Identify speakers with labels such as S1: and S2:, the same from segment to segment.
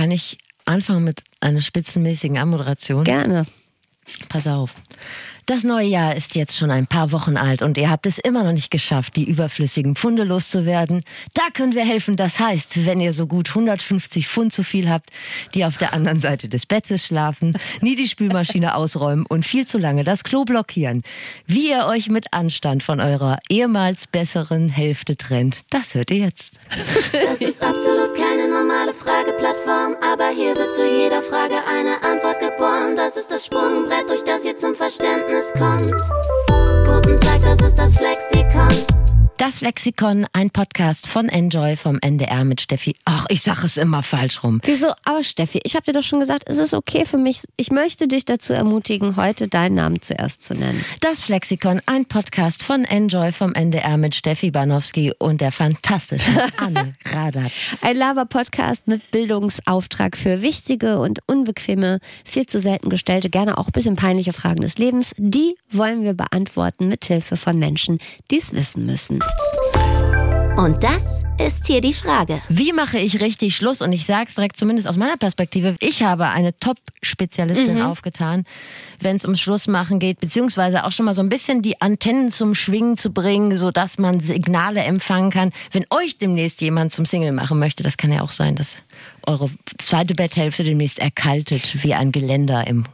S1: Kann ich anfangen mit einer spitzenmäßigen Anmoderation?
S2: Gerne.
S1: Pass auf. Das neue Jahr ist jetzt schon ein paar Wochen alt und ihr habt es immer noch nicht geschafft, die überflüssigen Pfunde loszuwerden. Da können wir helfen. Das heißt, wenn ihr so gut 150 Pfund zu viel habt, die auf der anderen Seite des Bettes schlafen, nie die Spülmaschine ausräumen und viel zu lange das Klo blockieren, wie ihr euch mit Anstand von eurer ehemals besseren Hälfte trennt, das hört ihr jetzt.
S3: Das ist absolut keine normale Frageplattform, aber hier wird zu jeder Frage eine Antwort geboren. Das ist das Sprungbrett, durch das ihr zum Verständnis kommt. Guten Tag, das ist das Flexikon.
S1: Das Flexikon, ein Podcast von Enjoy vom NDR mit Steffi. Ach, ich sag es immer falsch rum.
S2: Wieso? Aber Steffi, ich habe dir doch schon gesagt, es ist okay für mich. Ich möchte dich dazu ermutigen, heute deinen Namen zuerst zu nennen.
S1: Das Flexikon, ein Podcast von Enjoy vom NDR mit Steffi Banowski und der fantastischen Anne Radatz.
S2: Ein Lava-Podcast mit Bildungsauftrag für wichtige und unbequeme, viel zu selten gestellte, gerne auch ein bisschen peinliche Fragen des Lebens. Die wollen wir beantworten mit Hilfe von Menschen, die es wissen müssen.
S3: Und das ist hier die Frage.
S1: Wie mache ich richtig Schluss? Und ich sage es direkt, zumindest aus meiner Perspektive, ich habe eine Top-Spezialistin
S2: Mhm.
S1: aufgetan, wenn es ums Schlussmachen geht, beziehungsweise auch schon mal so ein bisschen die Antennen zum Schwingen zu bringen, sodass man Signale empfangen kann. Wenn euch demnächst jemand zum Single machen möchte, das kann ja auch sein, dass eure zweite Betthälfte demnächst erkaltet wie ein Geländer im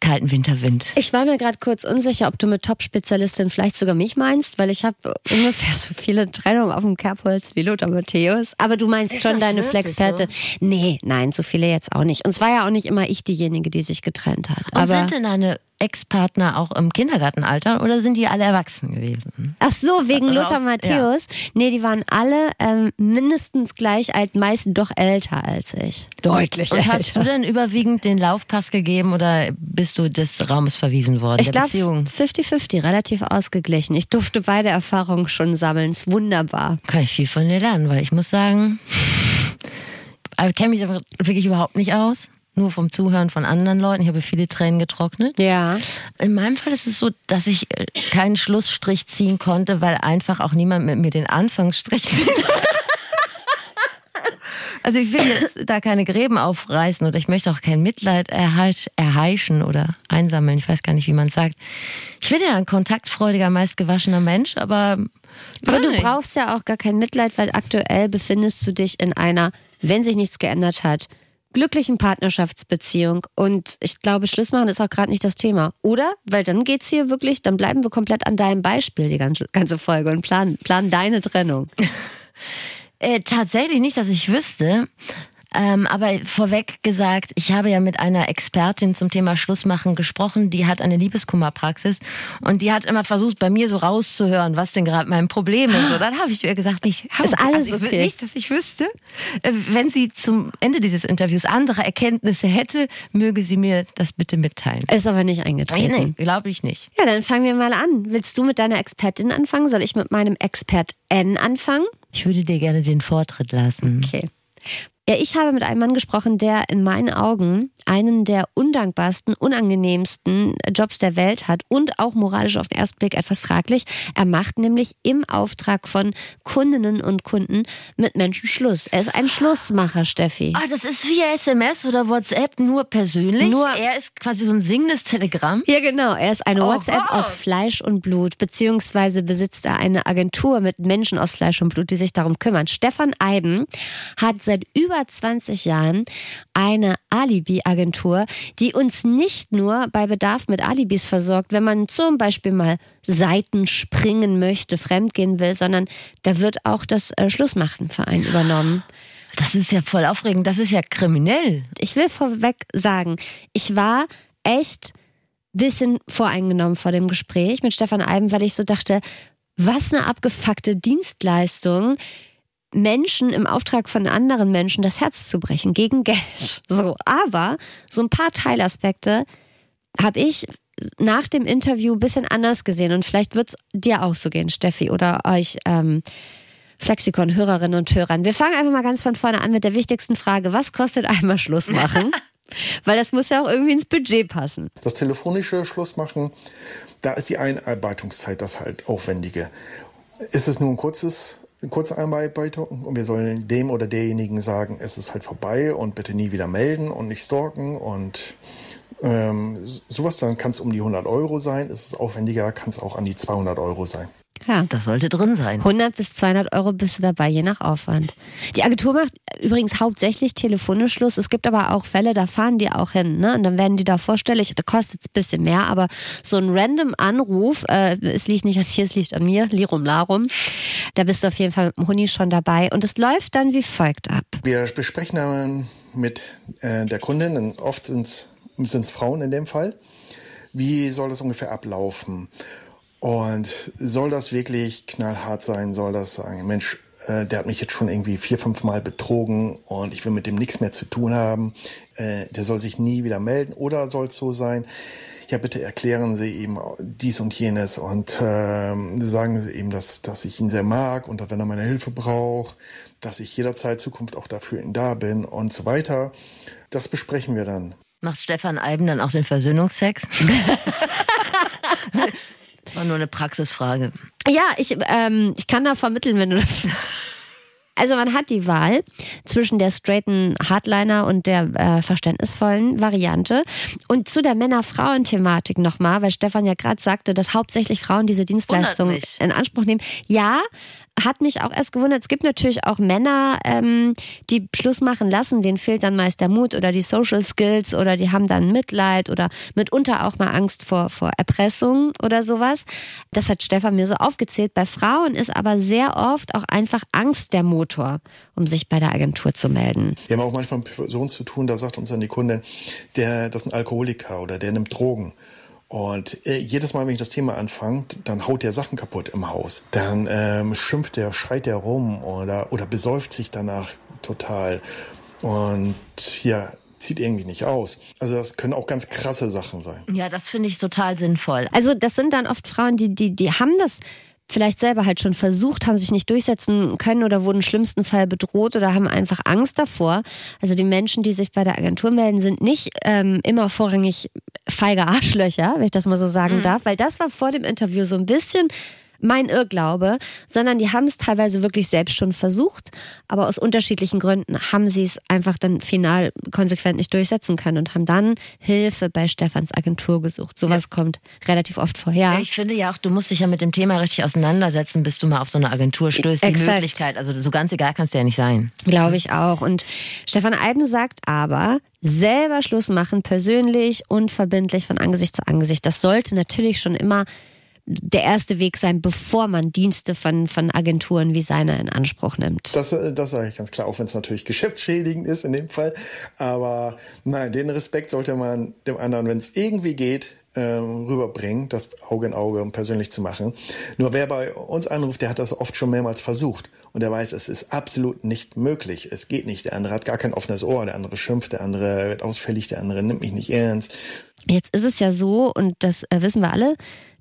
S1: kalten Winterwind.
S2: Ich war mir gerade kurz unsicher, ob du mit Top-Spezialistin vielleicht sogar mich meinst, weil ich habe ungefähr so viele Trennungen auf dem Kerbholz wie Lothar Matthäus. Aber du meinst
S1: Ist
S2: schon deine Flexperte. Nee, nein, so viele jetzt auch nicht. Und es war ja auch nicht immer ich diejenige, die sich getrennt hat.
S1: Und
S2: Aber
S1: sind denn deine Ex-Partner auch im Kindergartenalter oder sind die alle erwachsen gewesen?
S2: Ach so, wegen
S1: Oder
S2: Lothar
S1: aus-
S2: Matthäus. Nee, die waren alle ähm, mindestens gleich alt, meist doch älter als ich. Deutlich
S1: Und hast du denn überwiegend den Laufpass gegeben oder bist du des Raumes verwiesen worden?
S2: Ich glaube,
S1: Beziehung?
S2: 50-50, relativ ausgeglichen. Ich durfte beide Erfahrungen schon sammeln. Ist wunderbar.
S1: Kann ich viel von dir lernen, weil ich muss sagen, ich kenne mich aber wirklich überhaupt nicht aus. Nur vom Zuhören von anderen Leuten. Ich habe viele Tränen getrocknet.
S2: Ja.
S1: In meinem Fall ist es so, dass ich äh, keinen Schlussstrich ziehen konnte, weil einfach auch niemand mit mir den Anfangsstrich zieht. Also ich will jetzt da keine Gräben aufreißen oder ich möchte auch kein Mitleid erheisch, erheischen oder einsammeln. Ich weiß gar nicht, wie man es sagt. Ich bin ja ein kontaktfreudiger, meist gewaschener Mensch, aber,
S2: Aber du
S1: nicht.
S2: brauchst ja auch gar kein Mitleid, weil aktuell befindest du dich in einer, wenn sich nichts geändert hat, glücklichen Partnerschaftsbeziehung. Und ich glaube, Schluss machen ist auch gerade nicht das Thema. Oder? Weil dann geht's hier wirklich, dann bleiben wir komplett an deinem Beispiel die ganze, ganze Folge und planen, planen deine Trennung.
S1: Äh, tatsächlich nicht, dass ich wüsste. Ähm, aber vorweg gesagt, ich habe ja mit einer Expertin zum Thema Schlussmachen gesprochen, die hat eine Liebeskummerpraxis und die hat immer versucht, bei mir so rauszuhören, was denn gerade mein Problem ist. Und dann habe ich ihr gesagt, nicht,
S2: Ist alles
S1: ich wü-
S2: okay.
S1: nicht, dass ich wüsste. Äh, Wenn sie zum Ende dieses Interviews andere Erkenntnisse hätte, möge sie mir das bitte mitteilen.
S2: Ist aber nicht eingetreten.
S1: nee, glaube ich nicht.
S2: Ja, dann fangen wir mal an. Willst du mit deiner Expertin anfangen? Soll ich mit meinem Expert N anfangen?
S1: Ich würde dir gerne den Vortritt lassen.
S2: Okay. Ja, ich habe mit einem Mann gesprochen, der in meinen Augen einen der undankbarsten, unangenehmsten Jobs der Welt hat und auch moralisch auf den ersten Blick etwas fraglich. Er macht nämlich im Auftrag von Kundinnen und Kunden mit Menschen Schluss. Er ist ein Schlussmacher, Steffi.
S1: Ah, das ist via SMS oder WhatsApp nur persönlich.
S2: Nur-
S1: er ist quasi so ein singendes Telegramm.
S2: Ja, genau. Er ist eine
S1: Oh
S2: WhatsApp
S1: Gott.
S2: aus Fleisch und Blut, beziehungsweise besitzt er eine Agentur mit Menschen aus Fleisch und Blut, die sich darum kümmern. Stefan Eiben hat seit über 20 Jahren eine Alibi-Agentur, die uns nicht nur bei Bedarf mit Alibis versorgt, wenn man zum Beispiel mal Seiten springen möchte, fremdgehen will, sondern da wird auch das äh, Schlussmachenverein übernommen.
S1: Das ist ja voll aufregend. Das ist ja kriminell.
S2: ich will vorweg sagen, ich war echt bisschen voreingenommen vor dem Gespräch mit Stefan Eiben, weil ich so dachte, was eine abgefuckte Dienstleistung, Menschen im Auftrag von anderen Menschen das Herz zu brechen gegen Geld. So, aber so ein paar Teilaspekte habe ich nach dem Interview ein bisschen anders gesehen und vielleicht wird es dir auch so gehen, Steffi, oder euch ähm, Flexikon-Hörerinnen und Hörern. Wir fangen einfach mal ganz von vorne an mit der wichtigsten Frage. Was kostet einmal Schluss machen? Weil das muss ja auch irgendwie ins Budget passen.
S4: Das telefonische Schlussmachen, da ist die Einarbeitungszeit das halt aufwendige. Ist es nur ein kurzes eine kurze Einarbeitung und wir sollen dem oder derjenigen sagen, es ist halt vorbei und bitte nie wieder melden und nicht stalken und ähm, sowas, dann kann es um die 100 Euro sein. Ist es aufwendiger, kann es auch an die 200 Euro sein.
S1: Ja, das sollte drin sein.
S2: 100 bis 200 Euro bist du dabei, je nach Aufwand. Die Agentur macht übrigens hauptsächlich telefonisch Schluss. Es gibt aber auch Fälle, da fahren die auch hin. Ne? Und dann werden die da vorstellig. Da kostet es ein bisschen mehr, aber so ein random Anruf, äh, es liegt nicht an dir, es liegt an mir, Lirum Larum. Da bist du auf jeden Fall mit dem Huni schon dabei. Und es läuft dann wie folgt ab.
S4: Wir besprechen dann mit äh, der Kundin, oft sind es Frauen in dem Fall, wie soll das ungefähr ablaufen? Und soll das wirklich knallhart sein? Soll das sagen, Mensch, äh, der hat mich jetzt schon irgendwie vier, fünf Mal betrogen und ich will mit dem nichts mehr zu tun haben. Äh, der soll sich nie wieder melden. Oder soll es so sein? Ja, bitte erklären Sie ihm dies und jenes und ähm, sagen Sie ihm, dass, dass ich ihn sehr mag und dass, wenn er meine Hilfe braucht, dass ich jederzeit Zukunft auch dafür ihn da bin und so weiter. Das besprechen wir dann.
S1: Macht Stefan Alben dann auch den Versöhnungsex? War nur eine Praxisfrage.
S2: Ja, ich, ähm, ich kann da vermitteln, wenn du das. Also man hat die Wahl zwischen der straighten Hardliner und der äh, verständnisvollen Variante. Und zu der Männer-Frauen-Thematik nochmal, weil Stefan ja gerade sagte, dass hauptsächlich Frauen diese Dienstleistung in Anspruch nehmen. Ja, hat mich auch erst gewundert. Es gibt natürlich auch Männer, ähm, die Schluss machen lassen, denen fehlt dann meist der Mut oder die Social Skills oder die haben dann Mitleid oder mitunter auch mal Angst vor, vor Erpressung oder sowas. Das hat Stefan mir so aufgezählt. Bei Frauen ist aber sehr oft auch einfach Angst der Motor, um sich bei der Agentur zu melden.
S4: Wir haben auch manchmal mit Personen zu tun, da sagt uns dann die Kundin, der, das ist ein Alkoholiker oder der nimmt Drogen. Und äh, jedes Mal, wenn ich das Thema anfange, dann haut der Sachen kaputt im Haus. Dann ähm, schimpft der, schreit der rum oder, oder besäuft sich danach total. Und ja, zieht irgendwie nicht aus. Also das können auch ganz krasse Sachen sein.
S1: Ja, das finde ich total sinnvoll.
S2: Also das sind dann oft Frauen, die, die, die haben das vielleicht selber halt schon versucht, haben sich nicht durchsetzen können oder wurden im schlimmsten Fall bedroht oder haben einfach Angst davor. Also die Menschen, die sich bei der Agentur melden, sind nicht ähm, immer vorrangig feige Arschlöcher, wenn ich das mal so sagen mhm. darf, weil das war vor dem Interview so ein bisschen mein Irrglaube, sondern die haben es teilweise wirklich selbst schon versucht, aber aus unterschiedlichen Gründen haben sie es einfach dann final konsequent nicht durchsetzen können und haben dann Hilfe bei Stefans Agentur gesucht. Sowas ja. kommt relativ oft vor. Ja.
S1: Ich finde ja auch, du musst dich ja mit dem Thema richtig auseinandersetzen, bis du mal auf so eine Agentur stößt. Die Exakt. Möglichkeit, also so ganz egal kannst du ja nicht sein.
S2: Glaube ich auch. Und Stefan Alben sagt aber, selber Schluss machen, persönlich, unverbindlich, von Angesicht zu Angesicht. Das sollte natürlich schon immer der erste Weg sein, bevor man Dienste von, von Agenturen wie seine in Anspruch nimmt.
S4: Das, äh, das sage ich ganz klar, auch wenn es natürlich geschäftsschädigend ist in dem Fall. Aber nein, den Respekt sollte man dem anderen, wenn es irgendwie geht, äh, rüberbringen, das Auge in Auge und persönlich zu machen. Nur wer bei uns anruft, der hat das oft schon mehrmals versucht und der weiß, es ist absolut nicht möglich. Es geht nicht. Der andere hat gar kein offenes Ohr, der andere schimpft, der andere wird ausfällig, der andere nimmt mich nicht ernst.
S2: Jetzt ist es ja so, und das äh, wissen wir alle,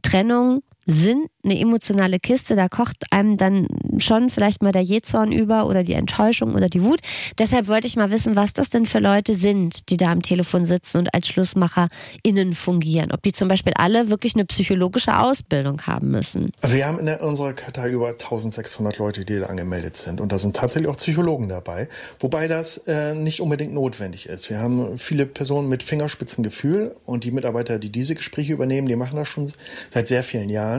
S2: Trennung sind eine emotionale Kiste, da kocht einem dann schon vielleicht mal der Jezorn über oder die Enttäuschung oder die Wut. Deshalb wollte ich mal wissen, was das denn für Leute sind, die da am Telefon sitzen und als SchlussmacherInnen fungieren. Ob die zum Beispiel alle wirklich eine psychologische Ausbildung haben müssen.
S4: Wir haben in unserer Kartei über 1600 Leute, die da angemeldet sind. Und da sind tatsächlich auch Psychologen dabei. Wobei das äh, nicht unbedingt notwendig ist. Wir haben viele Personen mit Fingerspitzengefühl und die Mitarbeiter, die diese Gespräche übernehmen, die machen das schon seit sehr vielen Jahren.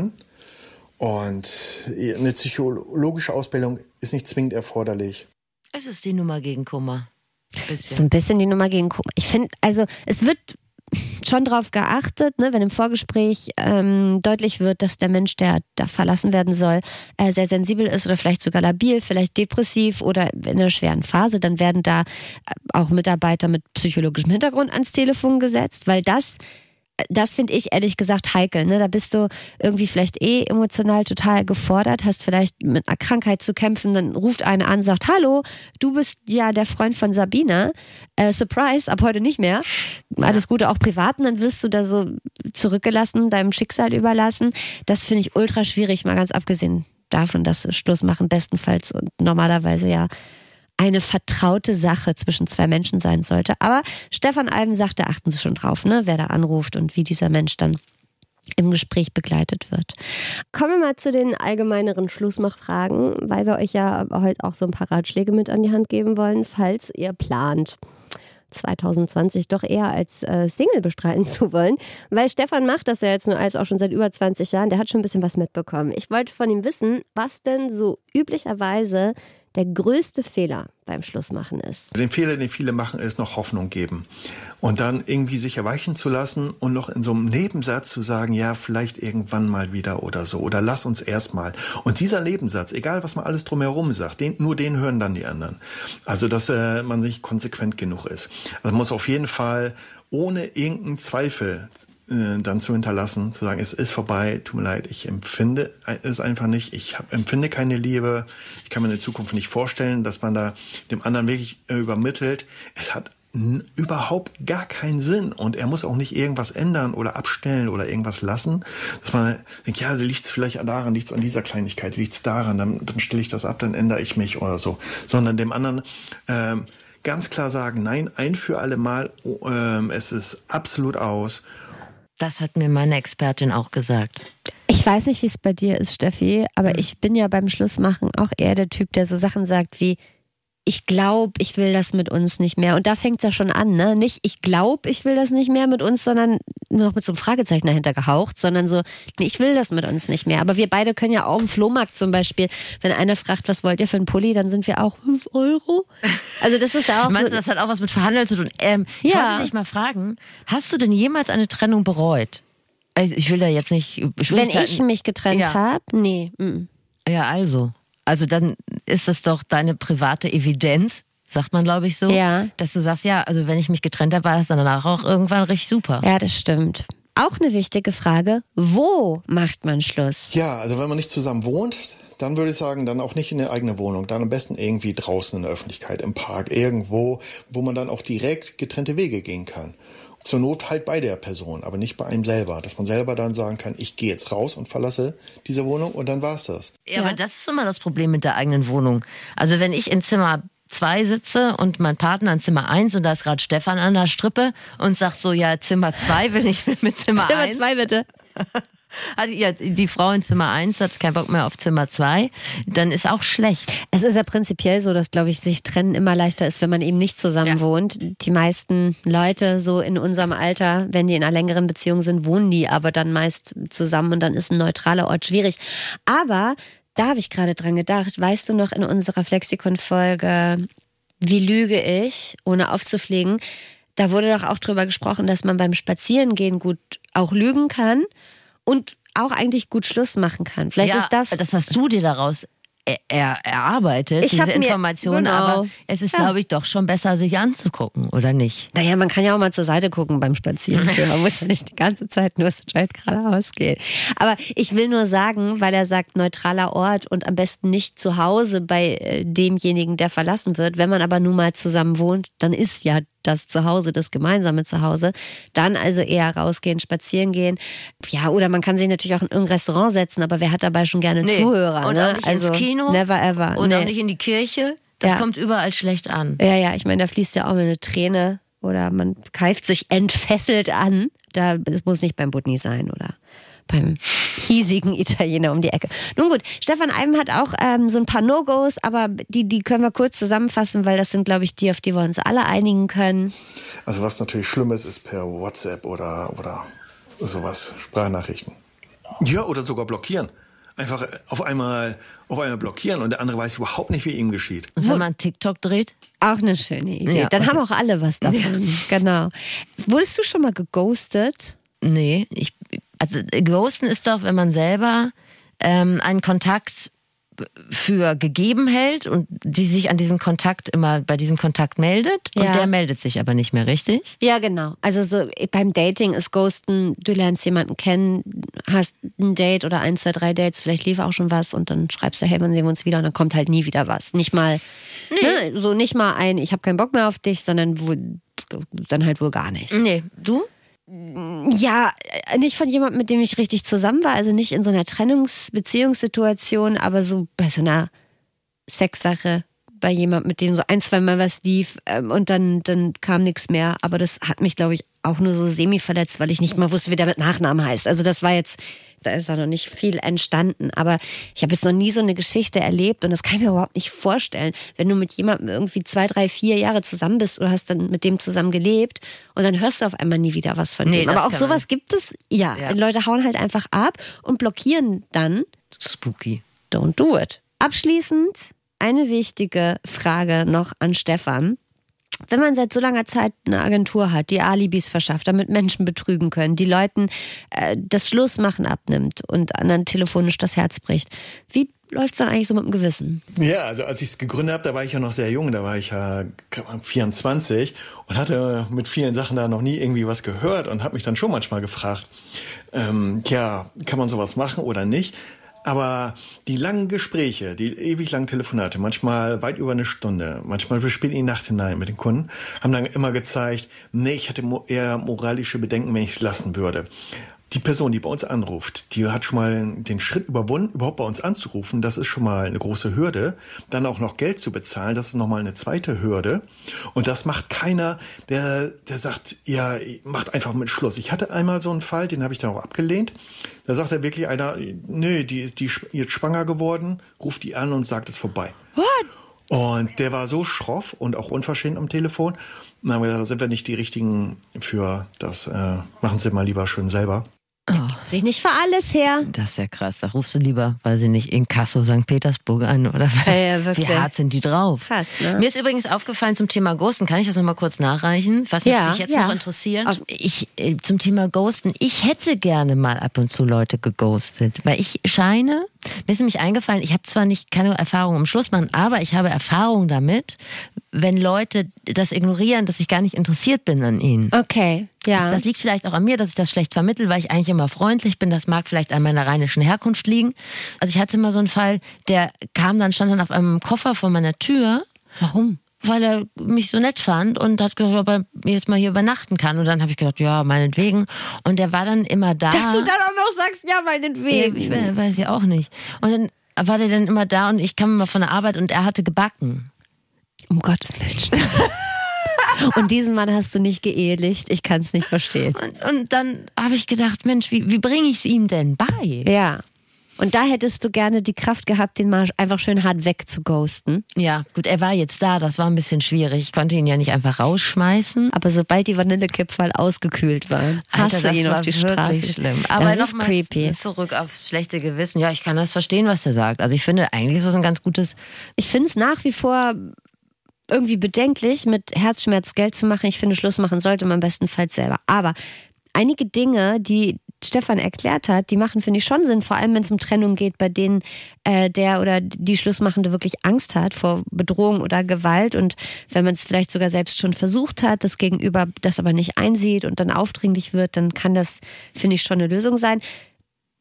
S4: Und eine psychologische Ausbildung ist nicht zwingend erforderlich.
S1: Es ist die Nummer gegen Kummer.
S2: So ein bisschen die Nummer gegen Kummer. Ich finde, also es wird schon darauf geachtet, ne, wenn im Vorgespräch ähm, deutlich wird, dass der Mensch, der da verlassen werden soll, äh, sehr sensibel ist oder vielleicht sogar labil, vielleicht depressiv oder in einer schweren Phase, dann werden da auch Mitarbeiter mit psychologischem Hintergrund ans Telefon gesetzt, weil das das finde ich ehrlich gesagt heikel. Ne? Da bist du irgendwie vielleicht eh emotional total gefordert, hast vielleicht mit einer Krankheit zu kämpfen, dann ruft einer an, sagt, hallo, du bist ja der Freund von Sabine. Äh, Surprise, ab heute nicht mehr. Alles Gute auch privaten, dann wirst du da so zurückgelassen, deinem Schicksal überlassen. Das finde ich ultra schwierig, mal ganz abgesehen davon, dass Schluss machen bestenfalls und normalerweise ja eine vertraute Sache zwischen zwei Menschen sein sollte. Aber Stefan Alben sagt, da achten Sie schon drauf, ne, wer da anruft und wie dieser Mensch dann im Gespräch begleitet wird. Kommen wir mal zu den allgemeineren Schlussmachfragen, weil wir euch ja heute auch so ein paar Ratschläge mit an die Hand geben wollen, falls ihr plant. 2020 doch eher als äh, Single bestreiten zu wollen, weil Stefan macht das ja jetzt nur als auch schon seit über 20 Jahren, der hat schon ein bisschen was mitbekommen. Ich wollte von ihm wissen, was denn so üblicherweise der größte Fehler beim Schlussmachen ist.
S4: Den Fehler, den viele machen, ist noch Hoffnung geben. Und dann irgendwie sich erweichen zu lassen und noch in so einem Nebensatz zu sagen, ja, vielleicht irgendwann mal wieder oder so. Oder lass uns erstmal. Und dieser Nebensatz, egal was man alles drumherum sagt, den, nur den hören dann die anderen. Also, dass äh, man sich konsequent genug ist. Also muss auf jeden Fall ohne irgendeinen Zweifel äh, dann zu hinterlassen, zu sagen, es ist vorbei, tut mir leid, ich empfinde es einfach nicht, ich hab, empfinde keine Liebe, ich kann mir in Zukunft nicht vorstellen, dass man da dem anderen wirklich äh, übermittelt, es hat überhaupt gar keinen Sinn. Und er muss auch nicht irgendwas ändern oder abstellen oder irgendwas lassen, dass man denkt, ja, liegt es vielleicht daran, liegt es an dieser Kleinigkeit, liegt es daran, dann, dann stelle ich das ab, dann ändere ich mich oder so, sondern dem anderen ähm, ganz klar sagen, nein, ein für alle Mal, ähm, es ist absolut aus
S1: das hat mir meine Expertin auch gesagt.
S2: Ich weiß nicht, wie es bei dir ist, Steffi, aber mhm. ich bin ja beim Schlussmachen auch eher der Typ, der so Sachen sagt wie, ich glaube, ich will das mit uns nicht mehr. Und da fängt es ja schon an, ne? Nicht, ich glaube, ich will das nicht mehr mit uns, sondern nur noch mit so einem Fragezeichen dahinter gehaucht, sondern so, nee, ich will das mit uns nicht mehr. Aber wir beide können ja auch im Flohmarkt zum Beispiel, wenn einer fragt, was wollt ihr für einen Pulli, dann sind wir auch 5 Euro. Also das ist ja auch.
S1: Meinst so, du, das hat auch was mit Verhandeln zu tun? Ähm, ich ja. wollte dich mal fragen, hast du denn jemals eine Trennung bereut? Also ich will da jetzt nicht.
S2: Wenn ich mich getrennt ja. habe? Nee. Mm.
S1: Ja, also. Also dann ist das doch deine private Evidenz, sagt man, glaube ich, so.
S2: Ja.
S1: Dass du sagst, ja, also wenn ich mich getrennt habe, war das dann danach auch irgendwann richtig super.
S2: Ja, das stimmt. Auch eine wichtige Frage, wo macht man Schluss?
S4: Ja, also wenn man nicht zusammen wohnt, dann würde ich sagen, dann auch nicht in der eigenen Wohnung, dann am besten irgendwie draußen in der Öffentlichkeit, im Park, irgendwo, wo man dann auch direkt getrennte Wege gehen kann zur Not halt bei der Person, aber nicht bei einem selber. Dass man selber dann sagen kann, ich gehe jetzt raus und verlasse diese Wohnung und dann war's das.
S1: Ja, ja, aber das ist immer das Problem mit der eigenen Wohnung. Also wenn ich in Zimmer zwei sitze und mein Partner in Zimmer eins und da ist gerade Stefan an der Strippe und sagt so, ja, Zimmer zwei will ich mit Zimmer
S2: eins. Zimmer zwei bitte.
S1: hat ja, die Frau in Zimmer 1 hat keinen Bock mehr auf Zimmer 2, dann ist auch schlecht.
S2: Es ist ja prinzipiell so, dass, glaube ich, sich trennen immer leichter ist, wenn man eben nicht zusammen ja. wohnt. Die meisten Leute so in unserem Alter, wenn die in einer längeren Beziehung sind, wohnen die aber dann meist zusammen und dann ist ein neutraler Ort schwierig. Aber da habe ich gerade dran gedacht, weißt du noch in unserer Flexikon-Folge, wie lüge ich, ohne aufzufliegen? Da wurde doch auch drüber gesprochen, dass man beim Spazierengehen gut auch lügen kann und auch eigentlich gut Schluss machen kann. Vielleicht ja, ist das.
S1: Das hast du dir daraus er, erarbeitet, ich diese Informationen, genau. aber es ist, ja. glaube ich, doch schon besser, sich anzugucken, oder nicht?
S2: Naja, man kann ja auch mal zur Seite gucken beim Spazieren. man muss ja nicht die ganze Zeit nur straight geradeaus gehen. Aber ich will nur sagen, weil er sagt, neutraler Ort und am besten nicht zu Hause bei äh, demjenigen, der verlassen wird. Wenn man aber nun mal zusammen wohnt, dann ist ja das Zuhause, das gemeinsame Zuhause. Dann also eher rausgehen, spazieren gehen. Ja, oder man kann sich natürlich auch in irgendein Restaurant setzen, aber wer hat dabei schon gerne nee. Zuhörer?
S1: Und
S2: ne?
S1: auch nicht also, ins Kino.
S2: Never ever.
S1: Und nee. auch nicht in die Kirche. Das ja. kommt überall schlecht an.
S2: Ja, ja, ich meine, da fließt ja auch mal eine Träne oder man keift sich entfesselt an. Da, das muss nicht beim Budni sein, oder? Beim hiesigen Italiener um die Ecke. Nun gut, Stefan Eim hat auch ähm, so ein paar No-Gos, aber die, die können wir kurz zusammenfassen, weil das sind, glaube ich, die, auf die wir uns alle einigen können.
S4: Also was natürlich schlimm ist, ist per WhatsApp oder, oder sowas, Sprachnachrichten. Ja, oder sogar blockieren. Einfach auf einmal, auf einmal blockieren und der andere weiß überhaupt nicht, wie ihm geschieht.
S1: Und wenn man TikTok dreht?
S2: Auch eine schöne Idee. Ja, Dann haben auch alle was davon. Ja. Genau. Wurdest du schon mal geghostet?
S1: Nee, ich also Ghosten ist doch, wenn man selber ähm, einen Kontakt für gegeben hält und die sich an diesen Kontakt immer bei diesem Kontakt meldet und der meldet sich aber nicht mehr richtig.
S2: Ja, genau. Also so beim Dating ist Ghosten, du lernst jemanden kennen, hast ein Date oder ein, zwei, drei Dates, vielleicht lief auch schon was und dann schreibst du, hey, wann sehen wir uns wieder und dann kommt halt nie wieder was. Nicht mal, nee. ne, so nicht mal ein, ich habe keinen Bock mehr auf dich, sondern wohl, dann halt wohl gar nichts.
S1: Nee, du?
S2: Ja, äh, nicht von jemandem, mit dem ich richtig zusammen war, also nicht in so einer Trennungsbeziehungssituation, aber so bei so einer Sexsache, bei jemandem, mit dem so ein, zwei Mal was lief ähm, und dann, dann kam nichts mehr. Aber das hat mich, glaube ich, auch nur so semi-verletzt, weil ich nicht mal wusste, wie der mit Nachnamen heißt. Also das war jetzt, da ist auch noch nicht viel entstanden. Aber ich habe jetzt noch nie so eine Geschichte erlebt und das kann ich mir überhaupt nicht vorstellen. Wenn du mit jemandem irgendwie zwei, drei, vier Jahre zusammen bist oder hast dann mit dem zusammen gelebt und dann hörst du auf einmal nie wieder was von
S1: Nee,
S2: dem. Aber auch sowas
S1: man-
S2: gibt es, ja.
S1: Ja.
S2: Leute hauen halt einfach ab und blockieren dann
S1: Spooky.
S2: Don't do it. Abschließend eine wichtige Frage noch an Stefan. Wenn man seit so langer Zeit eine Agentur hat, die Alibis verschafft, damit Menschen betrügen können, die Leuten äh, das Schlussmachen abnimmt und anderen telefonisch das Herz bricht, wie läuft es dann eigentlich so mit dem Gewissen?
S4: Ja, also als ich es gegründet habe, da war ich ja noch sehr jung, da war ich ja gerade mal 24 und hatte mit vielen Sachen da noch nie irgendwie was gehört und habe mich dann schon manchmal gefragt, ähm, ja, kann man sowas machen oder nicht? Aber die langen Gespräche, die ewig langen Telefonate, manchmal weit über eine Stunde, manchmal bis spät in die Nacht hinein mit den Kunden, haben dann immer gezeigt, nee, ich hätte eher moralische Bedenken, wenn ich es lassen würde. Die Person, die bei uns anruft, die hat schon mal den Schritt überwunden, überhaupt bei uns anzurufen. Das ist schon mal eine große Hürde. Dann auch noch Geld zu bezahlen, das ist noch mal eine zweite Hürde. Und das macht keiner, der, der sagt, ja, macht einfach mit Schluss. Ich hatte einmal so einen Fall, den habe ich dann auch abgelehnt. Da sagt er wirklich einer, nö, die ist die jetzt schwanger geworden, ruft die an und sagt es vorbei. What? Und der war so schroff und auch unverschämt am Telefon. Und dann haben wir gesagt, sind wir nicht die richtigen für das, äh, machen Sie mal lieber schön selber.
S2: Sich nicht für alles her.
S1: Das ist ja krass. Da rufst du lieber, weiß ich nicht, in Kassel, St. Petersburg an oder
S2: Ja, ja, wirklich.
S1: wie hart sind die drauf?
S2: Krass, ne?
S1: Mir ist übrigens aufgefallen zum Thema Ghosten, kann ich das nochmal kurz nachreichen? Was
S2: Ja,
S1: mich jetzt
S2: ja.
S1: noch interessiert? Ich, äh, zum Thema Ghosten, ich hätte gerne mal ab und zu Leute geghostet, weil ich scheine, mir ist nämlich eingefallen, ich habe zwar nicht keine Erfahrung im Schlussmachen, aber ich habe Erfahrung damit, wenn Leute das ignorieren, dass ich gar nicht interessiert bin an ihnen.
S2: Okay, ja.
S1: Das liegt vielleicht auch an mir, dass ich das schlecht vermittel, weil ich eigentlich immer freundlich bin. Das mag vielleicht an meiner rheinischen Herkunft liegen. Also ich hatte mal so einen Fall, der kam dann, stand dann auf einem Koffer vor meiner Tür. Warum? Weil er mich so nett fand und hat gesagt, ob er jetzt mal hier übernachten kann. Und dann habe ich gesagt, ja, meinetwegen. Und der war dann immer da.
S2: Dass du dann auch noch sagst, ja, meinetwegen.
S1: ich we- weiß ja auch nicht. Und dann war der dann immer da und ich kam immer von der Arbeit und er hatte gebacken.
S2: Um Gottes Willen. Und diesen Mann hast du nicht geehelicht. Ich kann es nicht verstehen.
S1: Und, und dann habe ich gedacht, Mensch, wie, wie bringe ich es ihm denn bei?
S2: Ja. Und da hättest du gerne die Kraft gehabt, den mal einfach schön hart wegzughosten.
S1: Ja, gut, er war jetzt da, das war ein bisschen schwierig. Ich konnte ihn ja nicht einfach rausschmeißen.
S2: Aber sobald die Vanillekipferl ausgekühlt waren, hast
S1: Alter,
S2: du
S1: das
S2: ihn
S1: war
S2: auf die Straße.
S1: schlimm. Aber
S2: das ist creepy.
S1: zurück aufs schlechte Gewissen. Ja, ich kann das verstehen, was er sagt. Also ich finde, eigentlich ist das ein ganz gutes.
S2: Ich finde es nach wie vor irgendwie bedenklich, mit Herzschmerz Geld zu machen. Ich finde, Schluss machen sollte man bestenfalls selber. Aber einige Dinge, die Stefan erklärt hat, die machen, finde ich, schon Sinn. Vor allem, wenn es um Trennung geht, bei denen äh, der oder die Schlussmachende wirklich Angst hat vor Bedrohung oder Gewalt. Und wenn man es vielleicht sogar selbst schon versucht hat, das Gegenüber das aber nicht einsieht und dann aufdringlich wird, dann kann das, finde ich, schon eine Lösung sein.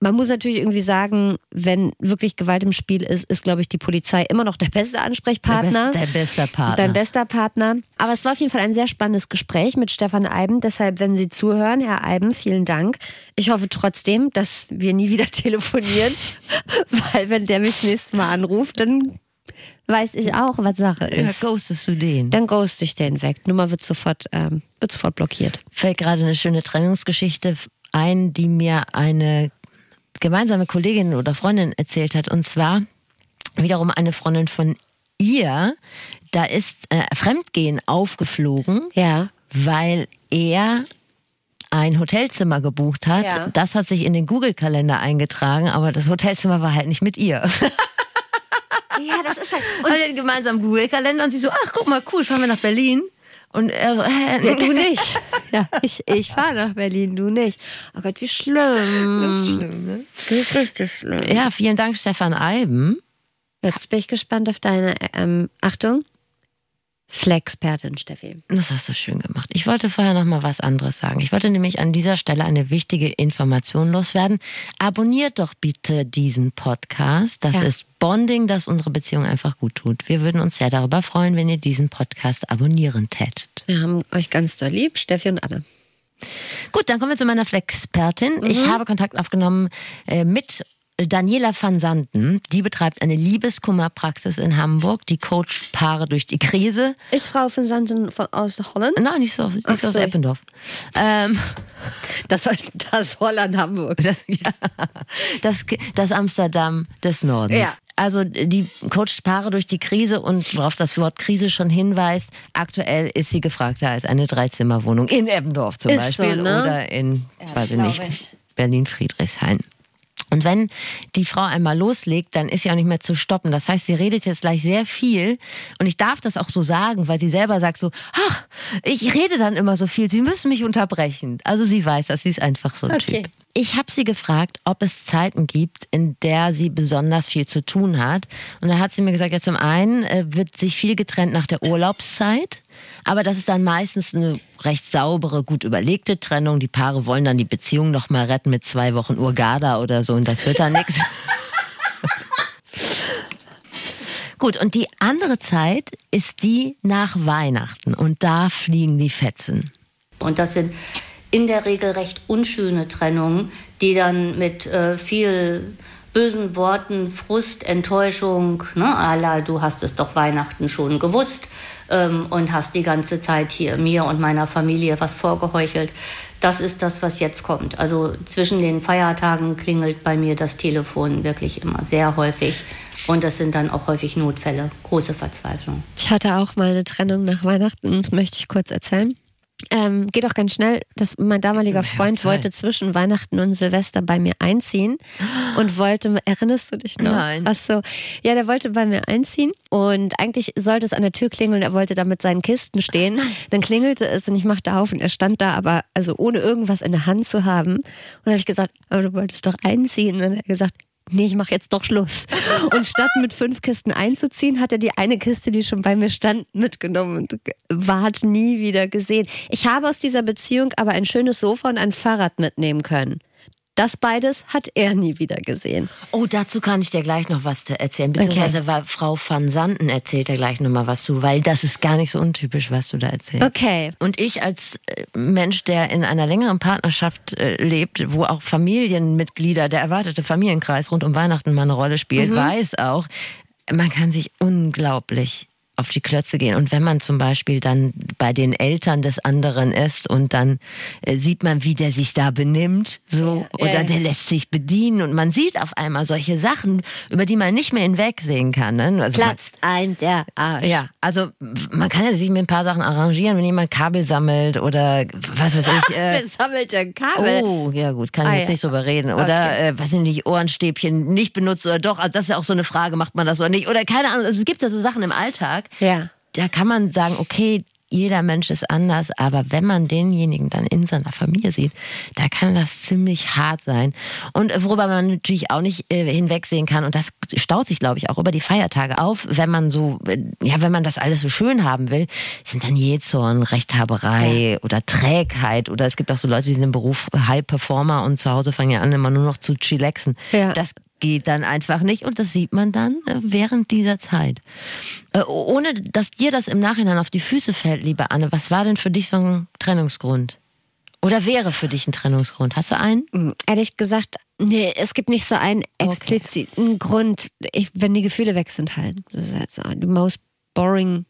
S2: Man muss natürlich irgendwie sagen, wenn wirklich Gewalt im Spiel ist, ist, glaube ich, die Polizei immer noch der beste
S1: Der,
S2: Ansprechpartner.
S1: best, der beste Partner.
S2: Dein bester Partner. Aber es war auf jeden Fall ein sehr spannendes Gespräch mit Stefan Eiben. Deshalb, wenn Sie zuhören, Herr Eiben, vielen Dank. Ich hoffe trotzdem, dass wir nie wieder telefonieren, weil wenn der mich das nächste Mal anruft, dann weiß ich auch, was Sache
S1: ja,
S2: ist.
S1: ghostest du den?
S2: Dann ghost ich den weg. Nummer wird sofort, ähm, wird sofort blockiert.
S1: fällt gerade eine schöne Trennungsgeschichte ein, die mir eine gemeinsame Kollegin oder Freundin erzählt hat. Und zwar wiederum eine Freundin von ihr. Da ist äh, Fremdgehen aufgeflogen,
S2: Ja.
S1: weil er ein Hotelzimmer gebucht hat.
S2: Ja.
S1: Das hat sich in den Google-Kalender eingetragen, aber das Hotelzimmer war halt nicht mit ihr.
S2: Ja, das ist halt.
S1: Und den gemeinsamen Google-Kalender und sie so, ach guck mal, cool, fahren wir nach Berlin. Und er so, hä?
S2: Ja, du nicht. Ja, ich, ich fahre nach Berlin, du nicht. Oh Gott, wie schlimm.
S1: Das ist schlimm, ne?
S2: Das ist richtig schlimm.
S1: Ja, vielen Dank, Stefan Eiben.
S2: Jetzt bin ich gespannt auf deine, ähm, Achtung, Flexpertin, Steffi.
S1: Das hast du schön gemacht. Ich wollte vorher noch mal was anderes sagen. Ich wollte nämlich an dieser Stelle eine wichtige Information loswerden. Abonniert doch bitte diesen Podcast. Das
S2: Ja.
S1: ist Bonding, das unsere Beziehung einfach gut tut. Wir würden uns sehr darüber freuen, wenn ihr diesen Podcast abonnieren tätet.
S2: Wir haben euch ganz doll lieb, Steffi und Anne.
S1: Gut, dann kommen wir zu meiner Flexpertin. Ich habe Kontakt aufgenommen äh, mit Daniela van Santen, die betreibt eine Liebeskummerpraxis in Hamburg, die coacht Paare durch die Krise.
S2: Ist Frau van Santen von, aus Holland?
S1: Nein, nicht so, nicht so aus
S2: so.
S1: Eppendorf. Ähm,
S2: Das, das Holland Hamburg.
S1: das, ja, das, das Amsterdam des Nordens.
S2: Ja.
S1: Also die coacht Paare durch die Krise und worauf das Wort Krise schon hinweist, aktuell ist sie gefragter als eine Dreizimmerwohnung in Eppendorf zum
S2: Ist so,
S1: Beispiel
S2: ne?
S1: oder in, weiß ich
S2: glaub
S1: nicht,
S2: ich.
S1: Berlin-Friedrichshain. Und wenn die Frau einmal loslegt, dann ist sie auch nicht mehr zu stoppen. Das heißt, sie redet jetzt gleich sehr viel. Und ich darf das auch so sagen, weil sie selber sagt so, ach, ich rede dann immer so viel, Sie müssen mich unterbrechen. Also sie weiß das, sie ist einfach so ein
S2: Okay.
S1: Typ. Ich habe sie gefragt, ob es Zeiten gibt, in der sie besonders viel zu tun hat. Und da hat sie mir gesagt, ja, zum einen äh, wird sich viel getrennt nach der Urlaubszeit. Aber das ist dann meistens eine recht saubere, gut überlegte Trennung. Die Paare wollen dann die Beziehung noch mal retten mit zwei Wochen Urgada oder so und das wird dann nichts. Gut, und die andere Zeit ist die nach Weihnachten und da fliegen die Fetzen.
S5: Und das sind in der Regel recht unschöne Trennungen, die dann mit äh, viel bösen Worten, Frust, Enttäuschung, ne, ala, du hast es doch Weihnachten schon gewusst ähm, und hast die ganze Zeit hier mir und meiner Familie was vorgeheuchelt. Das ist das, was jetzt kommt. Also zwischen den Feiertagen klingelt bei mir das Telefon wirklich immer sehr häufig. Und das sind dann auch häufig Notfälle, große Verzweiflung.
S2: Ich hatte auch mal eine Trennung nach Weihnachten, das möchte ich kurz erzählen. Ähm, geht auch ganz schnell. Das, mein damaliger Freund
S1: Zeit.
S2: wollte zwischen Weihnachten und Silvester bei mir einziehen und wollte, erinnerst du dich noch?
S1: Nein.
S2: Ach so. Ja, der wollte bei mir einziehen und eigentlich sollte es an der Tür klingeln. Er wollte da mit seinen Kisten stehen. Dann klingelte es und ich machte auf und er stand da, aber also ohne irgendwas in der Hand zu haben. Und dann habe ich gesagt, aber du wolltest doch einziehen. Und dann hat er gesagt, nee, ich mache jetzt doch Schluss. Und statt mit fünf Kisten einzuziehen, hat er die eine Kiste, die schon bei mir stand, mitgenommen und ward nie wieder gesehen. Ich habe aus dieser Beziehung aber ein schönes Sofa und ein Fahrrad mitnehmen können. Das beides hat er nie wieder gesehen.
S1: Oh, dazu kann ich dir gleich noch was erzählen. Beziehungsweise war Frau van Santen erzählt da gleich noch mal was zu, weil das ist gar nicht so untypisch, was du da erzählst.
S2: Okay.
S1: Und ich als äh, Mensch, der in einer längeren Partnerschaft äh, lebt, wo auch Familienmitglieder, der erwartete Familienkreis rund um Weihnachten mal eine Rolle spielt, weiß auch, man kann sich unglaublich auf die Klötze gehen. Und wenn man zum Beispiel dann bei den Eltern des anderen ist und dann äh, sieht man, wie der sich da benimmt, so,
S2: Ja,
S1: oder
S2: ja.
S1: der lässt sich bedienen und man sieht auf einmal solche Sachen, über die man nicht mehr hinwegsehen kann. Ne? Also man-
S2: Platzt ein der Arsch.
S1: ja, also man kann ja sich mit ein paar Sachen arrangieren, wenn jemand Kabel sammelt oder was weiß ich. Äh,
S2: Wer sammelt denn Kabel?
S1: Oh, ja gut, kann ich
S2: Ah,
S1: jetzt
S2: ja.
S1: nicht drüber reden. Oder,
S2: Okay.
S1: äh, weiß ich nicht, Ohrenstäbchen nicht benutzt oder doch. Also das ist ja auch so eine Frage, macht man das oder nicht? Oder keine Ahnung, also es gibt ja so Sachen im Alltag,
S2: Ja.
S1: da kann man sagen, okay, jeder Mensch ist anders, aber wenn man denjenigen dann in seiner Familie sieht, da kann das ziemlich hart sein. Und worüber man natürlich auch nicht äh, hinwegsehen kann, und das staut sich, glaube ich, auch über die Feiertage auf, wenn man so, äh, ja, wenn man das alles so schön haben will, sind dann Jähzorn, Rechthaberei oder Trägheit oder es gibt auch so Leute, die sind im Beruf High Performer und zu Hause fangen ja an, immer nur noch zu chillaxen.
S2: Ja.
S1: Das geht dann einfach nicht und das sieht man dann äh, während dieser Zeit. Äh, ohne dass dir das im Nachhinein auf die Füße fällt, liebe Anne, was war denn für dich so ein Trennungsgrund? Oder wäre für dich ein Trennungsgrund? Hast du einen?
S2: Ehrlich gesagt, nee, es gibt nicht so einen expliziten Grund, ich, wenn die Gefühle weg sind halt. Das ist halt so die most boring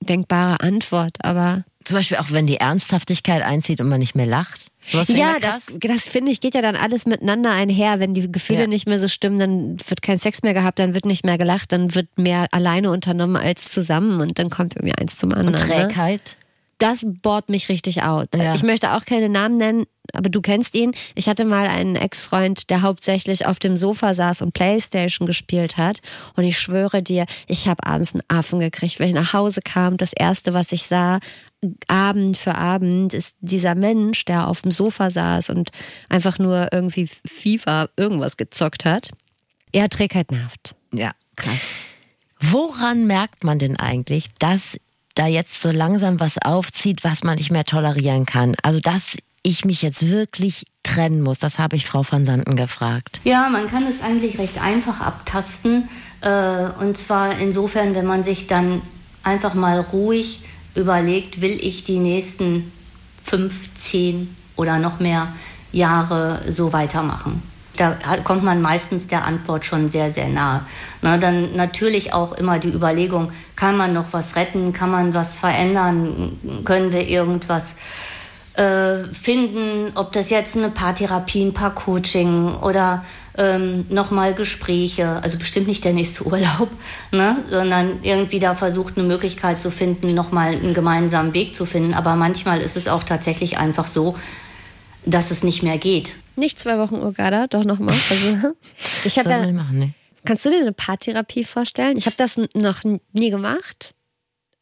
S2: denkbare Antwort, aber
S1: Zum Beispiel auch wenn die Ernsthaftigkeit einzieht und man nicht mehr lacht? Ich
S2: ja, das, das finde ich geht ja dann alles miteinander einher. Wenn die Gefühle
S1: Ja.
S2: nicht mehr so stimmen, dann wird kein Sex mehr gehabt, dann wird nicht mehr gelacht, dann wird mehr alleine unternommen als zusammen und dann kommt irgendwie eins zum anderen.
S1: und
S2: Ne?
S1: Trägheit.
S2: Das bohrt mich richtig out.
S1: Ja.
S2: Ich möchte auch keine Namen nennen, aber du kennst ihn. Ich hatte mal einen Ex-Freund, der hauptsächlich auf dem Sofa saß und Playstation gespielt hat. Und ich schwöre dir, ich habe abends einen Affen gekriegt, wenn ich nach Hause kam. Das erste, was ich sah, Abend für Abend, ist dieser Mensch, der auf dem Sofa saß und einfach nur irgendwie FIFA irgendwas gezockt hat. Ja, Trägheit nervt.
S1: Ja, krass. Woran merkt man denn eigentlich, dass da jetzt so langsam was aufzieht, was man nicht mehr tolerieren kann? Also, dass ich mich jetzt wirklich trennen muss, das habe ich Frau van Santen gefragt.
S5: Ja, man kann es eigentlich recht einfach abtasten. Äh, und zwar insofern, wenn man sich dann einfach mal ruhig überlegt, will ich die nächsten fünf, zehn oder noch mehr Jahre so weitermachen. da kommt man meistens der Antwort schon sehr, sehr nahe. Na, dann natürlich auch immer die Überlegung, kann man noch was retten, kann man was verändern, können wir irgendwas äh, finden, ob das jetzt eine Paartherapie, ein Paar-Coaching oder ähm, nochmal Gespräche, also bestimmt nicht der nächste Urlaub, ne? sondern irgendwie da versucht, eine Möglichkeit zu finden, nochmal einen gemeinsamen Weg zu finden. Aber manchmal ist es auch tatsächlich einfach so, dass es nicht mehr geht.
S2: Nicht zwei Wochen Urgada, doch nochmal. Also, ich habe ja, machen, ne? Kannst du dir eine Paartherapie vorstellen? Ich habe das noch nie gemacht.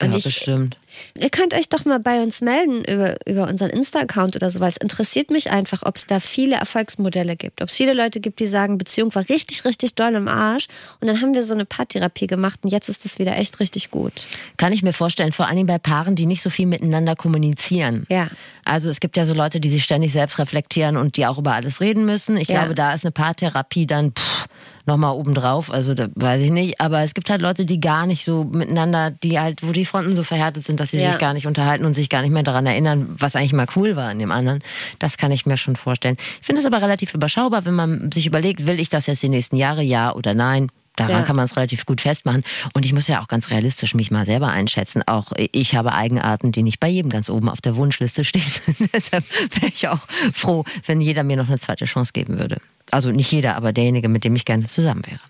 S1: Und ja, ich, bestimmt.
S2: Ihr könnt euch doch mal bei uns melden über, über unseren Insta-Account oder so, weil es interessiert mich einfach, ob es da viele Erfolgsmodelle gibt. Ob es viele Leute gibt, die sagen, Beziehung war richtig, richtig doll im Arsch. Und dann haben wir so eine Paartherapie gemacht und jetzt ist es wieder echt richtig gut.
S1: Kann ich mir vorstellen, vor allem bei Paaren, die nicht so viel miteinander kommunizieren.
S2: Ja.
S1: Also es gibt ja so Leute, die sich ständig selbst reflektieren und die auch über alles reden müssen. Ich ja. glaube, da ist eine Paartherapie dann. Pff, nochmal obendrauf. Also da weiß ich nicht. Aber es gibt halt Leute, die gar nicht so miteinander, die halt, wo die Fronten so verhärtet sind, dass sie ja. sich gar nicht unterhalten und sich gar nicht mehr daran erinnern, was eigentlich mal cool war in dem anderen. Das kann ich mir schon vorstellen. Ich finde es aber relativ überschaubar, wenn man sich überlegt, will ich das jetzt die nächsten Jahre, ja oder nein? Daran ja. kann man es relativ gut festmachen. Und ich muss ja auch ganz realistisch mich mal selber einschätzen. Auch ich habe Eigenarten, die nicht bei jedem ganz oben auf der Wunschliste stehen. Deshalb wäre ich auch froh, wenn jeder mir noch eine zweite Chance geben würde. Also nicht jeder, aber derjenige, mit dem ich gerne zusammen wäre.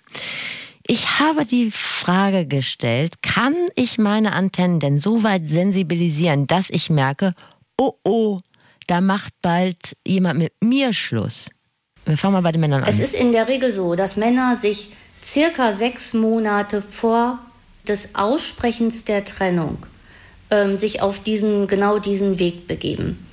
S1: Ich habe die Frage gestellt, kann ich meine Antennen denn so weit sensibilisieren, dass ich merke, oh oh, da macht bald jemand mit mir Schluss? Wir fangen mal bei den Männern an.
S5: Es ist in der Regel so, dass Männer sich circa sechs Monate vor des Aussprechens der Trennung ähm, sich auf diesen, genau diesen Weg begeben.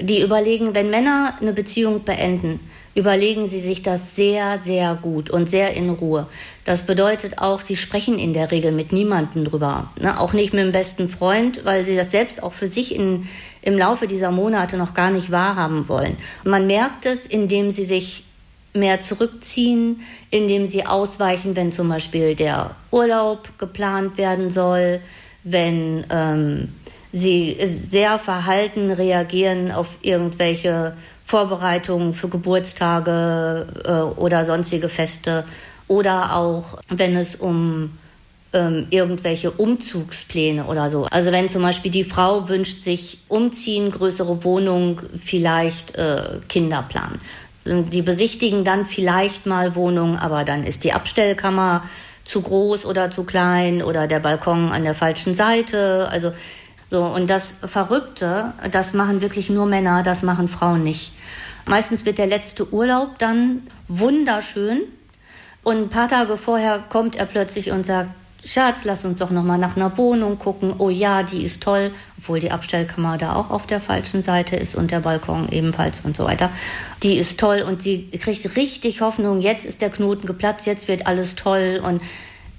S5: Die überlegen, wenn Männer eine Beziehung beenden, überlegen Sie sich das sehr, sehr gut und sehr in Ruhe. Das bedeutet auch, Sie sprechen in der Regel mit niemandem drüber. Ne? Auch nicht mit dem besten Freund, weil Sie das selbst auch für sich in, im Laufe dieser Monate noch gar nicht wahrhaben wollen. Man merkt es, indem Sie sich mehr zurückziehen, indem Sie ausweichen, wenn zum Beispiel der Urlaub geplant werden soll, wenn ähm, Sie sehr verhalten reagieren auf irgendwelche Vorbereitungen für Geburtstage äh, oder sonstige Feste oder auch wenn es um ähm, irgendwelche Umzugspläne oder so. Also wenn zum Beispiel die Frau wünscht sich umziehen, größere Wohnung, vielleicht äh, Kinderplan. Die besichtigen dann vielleicht mal Wohnungen, aber dann ist die Abstellkammer zu groß oder zu klein oder der Balkon an der falschen Seite. Also so, und das Verrückte, das machen wirklich nur Männer, das machen Frauen nicht. Meistens wird der letzte Urlaub dann wunderschön und ein paar Tage vorher kommt er plötzlich und sagt, Schatz, lass uns doch noch mal nach einer Wohnung gucken. Oh ja, die ist toll, obwohl die Abstellkammer da auch auf der falschen Seite ist und der Balkon ebenfalls und so weiter. Die ist toll und sie kriegt richtig Hoffnung. Jetzt ist der Knoten geplatzt, jetzt wird alles toll und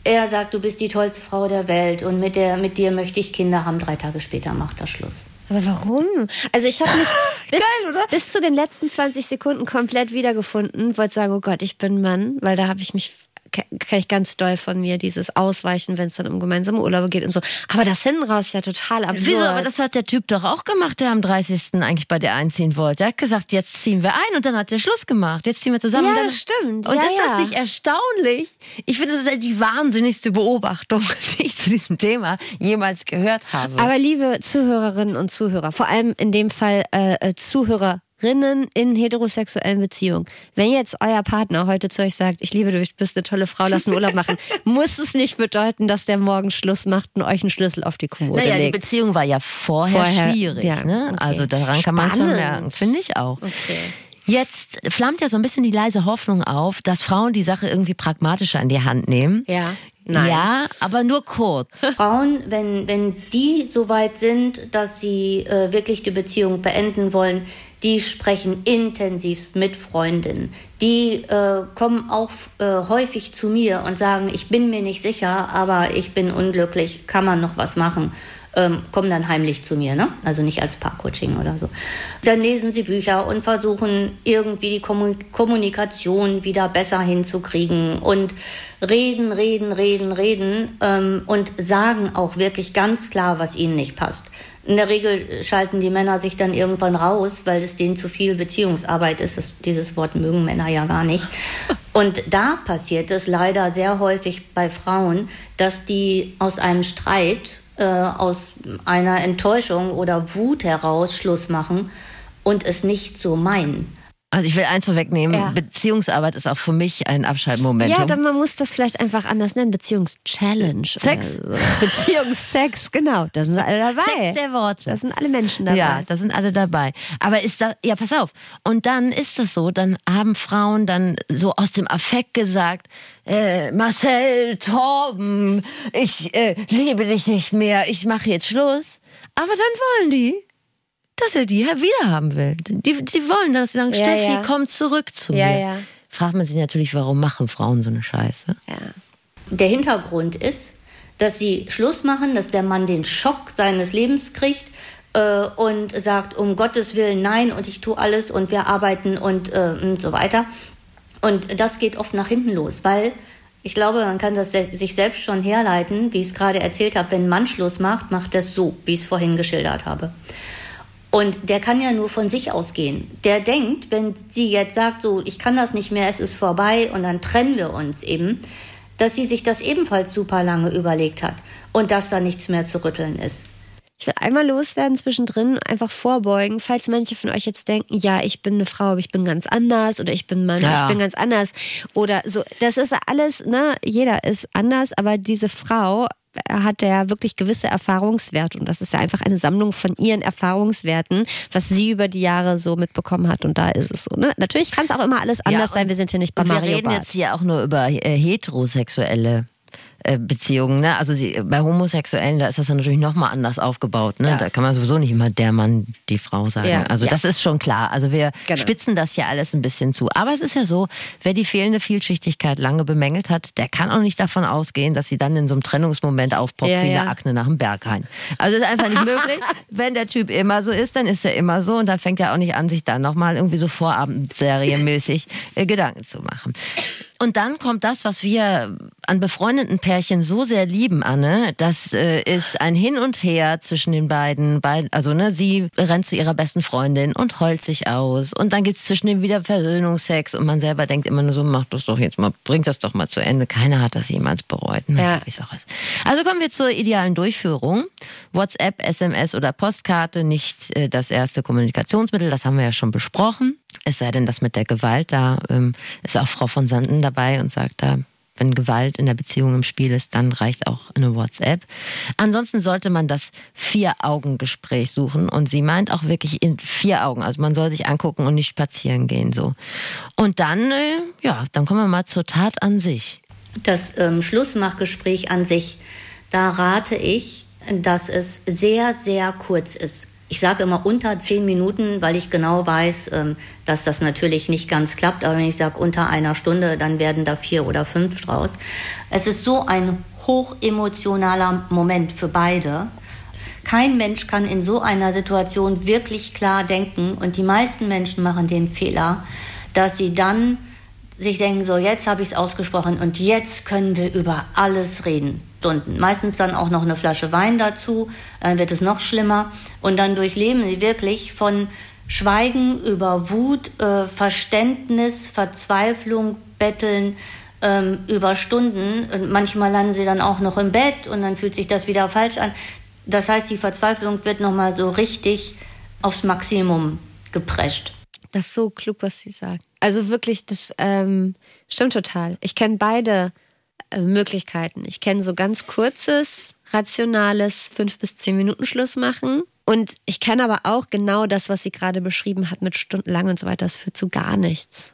S5: er sagt, du bist die tollste Frau der Welt und mit, der, mit dir möchte ich Kinder haben. Drei Tage später macht er Schluss.
S2: Aber warum? Also ich habe mich bis, Geil, bis zu den letzten 20 Sekunden komplett wiedergefunden. Wollte sagen, oh Gott, ich bin Mann, weil da habe ich mich kenne ich ganz doll von mir, dieses Ausweichen, wenn es dann um gemeinsame Urlaube geht und so. Aber das hinten raus ist ja total absurd.
S1: Wieso? Aber das hat der Typ doch auch gemacht, der am 30. eigentlich bei dir einziehen wollte. Er hat gesagt, jetzt ziehen wir ein und dann hat er Schluss gemacht. Jetzt ziehen wir zusammen.
S2: Ja,
S1: dann,
S2: stimmt.
S1: Und
S2: ja,
S1: das
S2: ja.
S1: ist nicht erstaunlich. Ich finde, das ist die wahnsinnigste Beobachtung, die ich zu diesem Thema jemals gehört habe.
S2: Aber liebe Zuhörerinnen und Zuhörer, vor allem in dem Fall äh, äh Zuhörer Rinnen in heterosexuellen Beziehungen. Wenn jetzt euer Partner heute zu euch sagt, ich liebe dich, bist eine tolle Frau, lass einen Urlaub machen, muss es nicht bedeuten, dass der morgen Schluss macht und euch einen Schlüssel auf die Kommode
S1: naja,
S2: legt.
S1: die Beziehung war ja vorher, vorher schwierig. Ja, ne? okay. Also daran Spannend. kann man schon merken, finde ich auch.
S2: Okay.
S1: Jetzt flammt ja so ein bisschen die leise Hoffnung auf, dass Frauen die Sache irgendwie pragmatischer in die Hand nehmen.
S2: Ja.
S1: Nein. Ja, aber nur kurz.
S5: Frauen, wenn, wenn die so weit sind, dass sie äh, wirklich die Beziehung beenden wollen, die sprechen intensivst mit Freundinnen. Die äh, kommen auch äh, häufig zu mir und sagen, ich bin mir nicht sicher, aber ich bin unglücklich, kann man noch was machen? Ähm, kommen dann heimlich zu mir, ne? Also nicht als Paarcoaching oder so. Dann lesen sie Bücher und versuchen irgendwie die Kommunikation wieder besser hinzukriegen und reden, reden, reden, reden ähm, und sagen auch wirklich ganz klar, was ihnen nicht passt. In der Regel schalten die Männer sich dann irgendwann raus, weil es denen zu viel Beziehungsarbeit ist. Das, dieses Wort mögen Männer ja gar nicht. Und da passiert es leider sehr häufig bei Frauen, dass die aus einem Streit äh, aus einer Enttäuschung oder Wut heraus Schluss machen und es nicht so meinen.
S1: Also ich will eins vorwegnehmen, ja. Beziehungsarbeit ist auch für mich ein Abschaltmoment.
S2: Ja, dann man muss das vielleicht einfach anders nennen, Beziehungschallenge.
S1: Sex. So.
S2: Beziehungssex, genau. Da sind alle dabei.
S1: Sex der Worte.
S2: Da sind alle Menschen dabei.
S1: Ja, da sind alle dabei. Aber ist das, ja, pass auf. Und dann ist es so, dann haben Frauen dann so aus dem Affekt gesagt, äh, Marcel, Torben, ich äh, liebe dich nicht mehr, ich mache jetzt Schluss. Aber dann wollen die dass er die wieder haben will. Die, die wollen, dass sie sagen, ja, Steffi, ja. komm zurück zu mir. Ja, Fragt man sich natürlich, warum machen Frauen so eine Scheiße?
S5: Der Hintergrund ist, dass sie Schluss machen, dass der Mann den Schock seines Lebens kriegt äh, und sagt, um Gottes Willen nein und ich tue alles und wir arbeiten und, äh, und so weiter. Und das geht oft nach hinten los, weil ich glaube, man kann das sich selbst schon herleiten, wie ich es gerade erzählt habe. Wenn ein Mann Schluss macht, macht das so, wie ich es vorhin geschildert habe. Und der kann ja nur von sich ausgehen. Der denkt, wenn sie jetzt sagt, so, ich kann das nicht mehr, es ist vorbei und dann trennen wir uns eben, dass sie sich das ebenfalls super lange überlegt hat und dass da nichts mehr zu rütteln ist.
S2: Ich will einmal loswerden zwischendrin, einfach vorbeugen, falls manche von euch jetzt denken, ja, ich bin eine Frau, aber ich bin ganz anders oder ich bin Mann, ja. ich bin ganz anders oder so. Das ist alles, ne, jeder ist anders, aber diese Frau hat er wirklich gewisse Erfahrungswerte und das ist ja einfach eine Sammlung von ihren Erfahrungswerten, was sie über die Jahre so mitbekommen hat und da ist es so. Ne? Natürlich kann es auch immer alles anders ja, sein, wir sind ja nicht bei Mario
S1: Wir reden
S2: Bart.
S1: jetzt hier auch nur über äh, heterosexuelle äh, Beziehungen. Ne? Also sie, bei Homosexuellen, da ist das dann natürlich nochmal anders aufgebaut. Ne? Ja. Da kann man sowieso nicht immer der Mann, die Frau sagen. Ja. Also ja. das ist schon klar. Also wir genau. spitzen das hier alles ein bisschen zu. Aber es ist ja so, wer die fehlende Vielschichtigkeit lange bemängelt hat, der kann auch nicht davon ausgehen, dass sie dann in so einem Trennungsmoment aufpoppt wie eine Akne nach dem Berghain. Also ist einfach nicht möglich. Wenn der Typ immer so ist, dann ist er immer so und dann fängt er auch nicht an, sich dann nochmal irgendwie so Vorabendserienmäßig äh, Gedanken zu machen. Und dann kommt das, was wir an befreundeten Pärchen so sehr lieben, Anne. Das äh, ist ein Hin und Her zwischen den beiden. Also ne, sie rennt zu ihrer besten Freundin und heult sich aus. Und dann gibt's zwischen den wieder Versöhnungsex und man selber denkt immer nur so, mach das doch jetzt mal, bring das doch mal zu Ende. Keiner hat das jemals bereut. Ne? Ja. Also kommen wir zur idealen Durchführung. WhatsApp, SMS oder Postkarte, nicht äh, das erste Kommunikationsmittel, das haben wir ja schon besprochen. Es sei denn, das mit der Gewalt, da ähm, ist auch Frau von Sanden dabei und sagt da, wenn Gewalt in der Beziehung im Spiel ist, dann reicht auch eine WhatsApp. Ansonsten sollte man das Vier-Augen-Gespräch suchen und sie meint auch wirklich in vier Augen. Also man soll sich angucken und nicht spazieren gehen so. Und dann, äh, ja, dann kommen wir mal zur Tat an sich.
S5: Das ähm, Schlussmachgespräch an sich, da rate ich, dass es sehr, sehr kurz ist. Ich sage immer unter zehn Minuten, weil ich genau weiß, ähm, dass das natürlich nicht ganz klappt. Aber wenn ich sage unter einer Stunde, dann werden da vier oder fünf draus. Es ist so ein hochemotionaler Moment für beide. Kein Mensch kann in so einer Situation wirklich klar denken. Und die meisten Menschen machen den Fehler, dass sie dann sich denken, so jetzt habe ich es ausgesprochen und jetzt können wir über alles reden. Stunden. Meistens dann auch noch eine Flasche Wein dazu, dann wird es noch schlimmer. Und dann durchleben sie wirklich von Schweigen über Wut, äh, Verständnis, Verzweiflung, Betteln ähm, über Stunden. Und manchmal landen sie dann auch noch im Bett und dann fühlt sich das wieder falsch an. Das heißt, die Verzweiflung wird nochmal so richtig aufs Maximum geprescht.
S2: Das ist so klug, was Sie sagen. Also wirklich, das ähm, stimmt total. Ich kenne beide Möglichkeiten. Ich kenne so ganz kurzes, rationales fünf bis zehn Minuten Schluss machen. Und ich kenne aber auch genau das, was sie gerade beschrieben hat mit stundenlang und so weiter. Das führt zu gar nichts.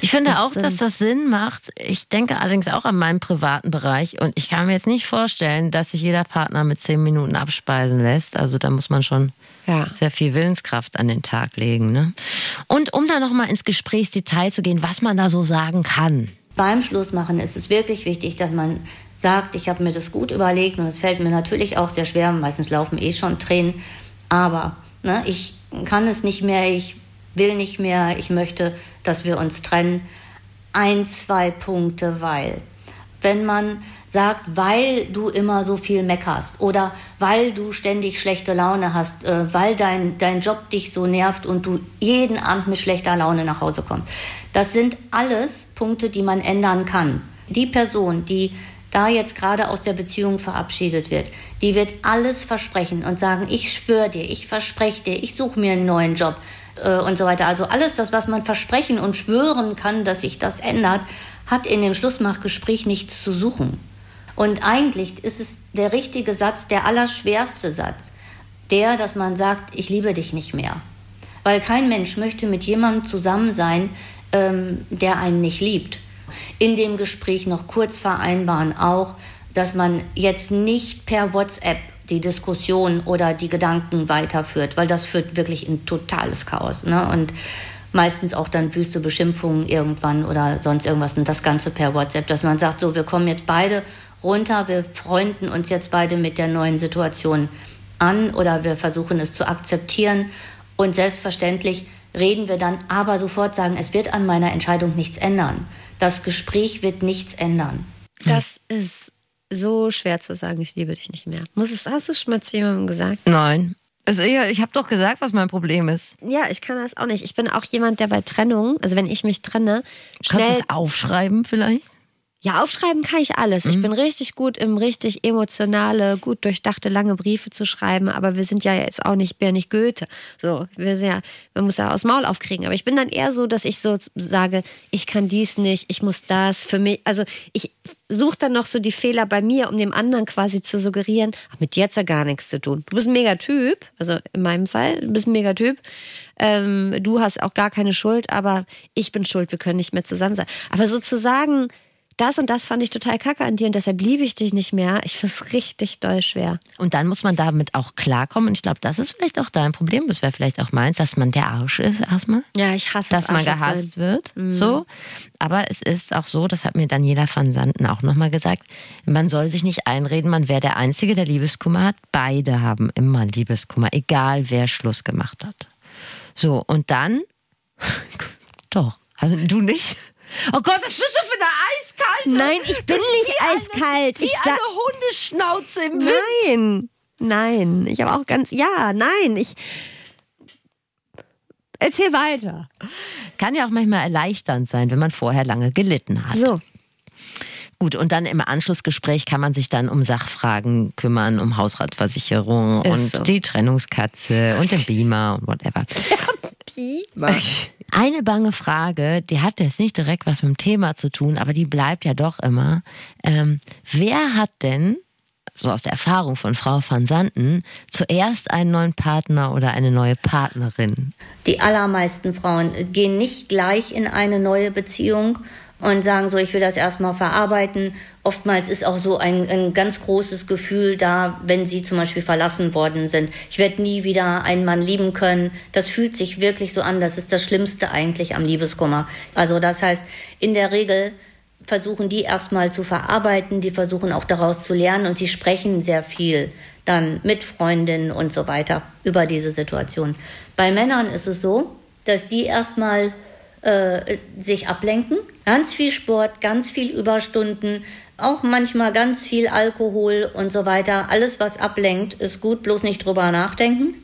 S1: Ich finde auch, dass das Sinn macht. Ich denke allerdings auch an meinen privaten Bereich und ich kann mir jetzt nicht vorstellen, dass sich jeder Partner mit zehn Minuten abspeisen lässt. Also da muss man schon ja. sehr viel Willenskraft an den Tag legen. Ne? Und um da nochmal ins Gesprächsdetail zu gehen, was man da so sagen kann
S5: beim Schlussmachen ist es wirklich wichtig, dass man sagt, ich habe mir das gut überlegt und es fällt mir natürlich auch sehr schwer, meistens laufen eh schon Tränen, aber ne, ich kann es nicht mehr, ich will nicht mehr, ich möchte, dass wir uns trennen. Ein, zwei Punkte, weil. Wenn man sagt, weil du immer so viel meckerst oder weil du ständig schlechte Laune hast, äh, weil dein, dein Job dich so nervt und du jeden Abend mit schlechter Laune nach Hause kommst. Das sind alles Punkte, die man ändern kann. Die Person, die da jetzt gerade aus der Beziehung verabschiedet wird, die wird alles versprechen und sagen, ich schwöre dir, ich verspreche dir, ich suche mir einen neuen Job äh, und so weiter. Also alles das, was man versprechen und schwören kann, dass sich das ändert, hat in dem Schlussmachgespräch nichts zu suchen. Und eigentlich ist es der richtige Satz, der allerschwerste Satz. Der, dass man sagt, ich liebe dich nicht mehr. Weil kein Mensch möchte mit jemandem zusammen sein, ähm, der einen nicht liebt. In dem Gespräch noch kurz vereinbaren auch, dass man jetzt nicht per WhatsApp die Diskussion oder die Gedanken weiterführt, weil das führt wirklich in totales Chaos. Ne? Und meistens auch dann wüste Beschimpfungen irgendwann oder sonst irgendwas und das Ganze per WhatsApp, dass man sagt, so, wir kommen jetzt beide runter, wir freunden uns jetzt beide mit der neuen Situation an oder wir versuchen es zu akzeptieren und selbstverständlich reden wir dann aber sofort sagen, es wird an meiner Entscheidung nichts ändern. Das Gespräch wird nichts ändern.
S2: Das ist so schwer zu sagen, ich liebe dich nicht mehr. Muss es, hast du es schon mal zu jemandem gesagt?
S1: Nein. Also ja, ich habe doch gesagt, was mein Problem ist.
S2: Ja, ich kann das auch nicht. Ich bin auch jemand, der bei Trennung, also wenn ich mich trenne, schnell.
S1: Kannst du es aufschreiben vielleicht?
S2: Ja, aufschreiben kann ich alles. Ich bin richtig gut im richtig emotionale, gut durchdachte, lange Briefe zu schreiben, aber wir sind ja jetzt auch nicht, bin ja nicht Goethe. So, wir sind ja, man muss ja aus Maul aufkriegen. Aber ich bin dann eher so, dass ich so sage, ich kann dies nicht, ich muss das für mich. Also ich suche dann noch so die Fehler bei mir, um dem anderen quasi zu suggerieren, ach, mit dir hat's ja gar nichts zu tun. Du bist ein Megatyp, also in meinem Fall, du bist ein Megatyp. Ähm, du hast auch gar keine Schuld, aber ich bin schuld, wir können nicht mehr zusammen sein. Aber sozusagen, das und das fand ich total kacke an dir und deshalb liebe ich dich nicht mehr. Ich finde es richtig doll schwer.
S1: Und dann muss man damit auch klarkommen. Und ich glaube, das ist vielleicht auch dein Problem. Das wäre vielleicht auch meins, dass man der Arsch ist erstmal.
S2: Ja, ich hasse
S1: Dass
S2: es,
S1: man gehasst
S2: sein.
S1: wird. So. Aber es ist auch so, das hat mir Daniela van Santen auch nochmal gesagt, man soll sich nicht einreden, man wäre der Einzige, der Liebeskummer hat. Beide haben immer Liebeskummer, egal wer Schluss gemacht hat. So, und dann. Doch. Also du nicht? Oh Gott, was bist du für eine eiskalte?
S2: Nein, ich bin nicht
S1: Wie eine-
S2: eiskalt.
S1: Wie
S2: ich
S1: eine
S2: sag,
S1: Hundeschnauze im Wind.
S2: nein, nein. Ich habe auch ganz, ja, nein. Ich erzähl weiter.
S1: Kann ja auch manchmal erleichternd sein, wenn man vorher lange gelitten hat.
S2: So,
S1: Gut, und dann im Anschlussgespräch kann man sich dann um Sachfragen kümmern, um Hausratversicherung
S2: Ist
S1: und
S2: so.
S1: die Trennungskatze und den Beamer und whatever. Eine bange Frage, die hat jetzt nicht direkt was mit dem Thema zu tun, aber die bleibt ja doch immer. Ähm, wer hat denn, so aus der Erfahrung von Frau van Santen, zuerst einen neuen Partner oder eine neue Partnerin?
S5: Die allermeisten Frauen gehen nicht gleich in eine neue Beziehung und sagen so, ich will das erstmal verarbeiten. Oftmals ist auch so ein, ein ganz großes Gefühl da, wenn sie zum Beispiel verlassen worden sind. Ich werde nie wieder einen Mann lieben können. Das fühlt sich wirklich so an. Das ist das Schlimmste eigentlich am Liebeskummer. Also das heißt, in der Regel versuchen die erstmal zu verarbeiten, die versuchen auch daraus zu lernen und sie sprechen sehr viel dann mit Freundinnen und so weiter über diese Situation. Bei Männern ist es so, dass die erstmal äh, sich ablenken, ganz viel Sport, ganz viel Überstunden, auch manchmal ganz viel Alkohol und so weiter. Alles, was ablenkt, ist gut, bloß nicht drüber nachdenken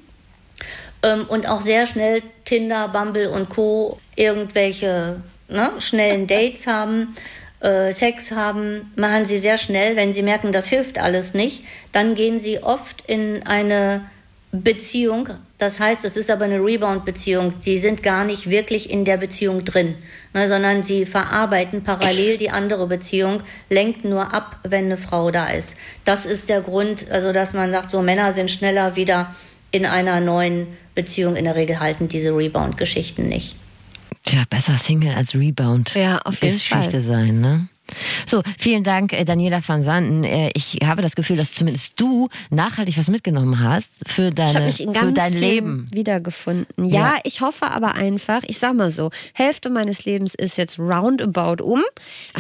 S5: ähm, und auch sehr schnell Tinder, Bumble und Co. irgendwelche ne, schnellen Dates haben, äh, Sex haben, machen sie sehr schnell. Wenn sie merken, das hilft alles nicht, dann gehen sie oft in eine Beziehung. Das heißt, es ist aber eine Rebound-Beziehung. Sie sind gar nicht wirklich in der Beziehung drin, ne, sondern sie verarbeiten parallel die andere Beziehung, lenkt nur ab, wenn eine Frau da ist. Das ist der Grund, also dass man sagt, so Männer sind schneller wieder in einer neuen Beziehung. In der Regel halten diese Rebound-Geschichten nicht.
S1: Tja, besser Single als Rebound.
S2: Ja, auf jeden
S1: Geschichte
S2: Fall.
S1: sein, ne? So, vielen Dank, äh, Daniela van Sanden. Äh, Ich habe das Gefühl, dass zumindest du nachhaltig was mitgenommen hast für,
S2: Ich habe
S1: deine,
S2: mich in
S1: für dein Leben.
S2: wiedergefunden. Ja,
S1: Ja.
S2: ich hoffe aber einfach, ich sag mal so, Hälfte meines Lebens ist jetzt roundabout um.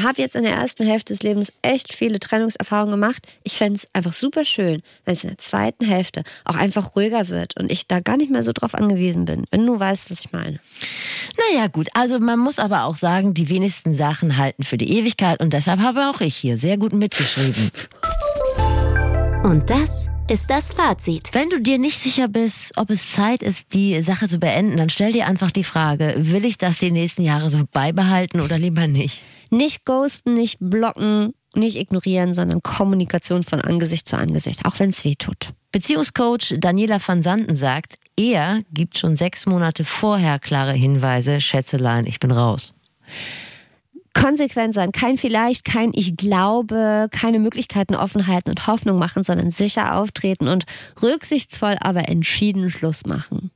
S2: Habe jetzt in der ersten Hälfte des Lebens echt viele Trennungserfahrungen gemacht. Ich fände es einfach super schön, wenn es in der zweiten Hälfte auch einfach ruhiger wird und ich da gar nicht mehr so drauf angewiesen bin. Wenn du weißt, was ich meine.
S1: Naja, gut. Also man muss aber auch sagen, die wenigsten Sachen halten für die Ewigkeit und deshalb habe auch ich hier sehr gut mitgeschrieben.
S3: Und das ist das Fazit.
S1: Wenn du dir nicht sicher bist, ob es Zeit ist, die Sache zu beenden, dann stell dir einfach die Frage, will ich das die nächsten Jahre so beibehalten oder lieber nicht?
S2: Nicht ghosten, nicht blocken, nicht ignorieren, sondern Kommunikation von Angesicht zu Angesicht, auch wenn es weh tut.
S1: Beziehungscoach Daniela van Santen sagt, er gibt schon sechs Monate vorher klare Hinweise, Schätzelein, ich bin raus.
S2: Konsequent sein. Kein vielleicht, kein ich glaube, keine Möglichkeiten offen halten und Hoffnung machen, sondern sicher auftreten und rücksichtsvoll, aber entschieden Schluss machen.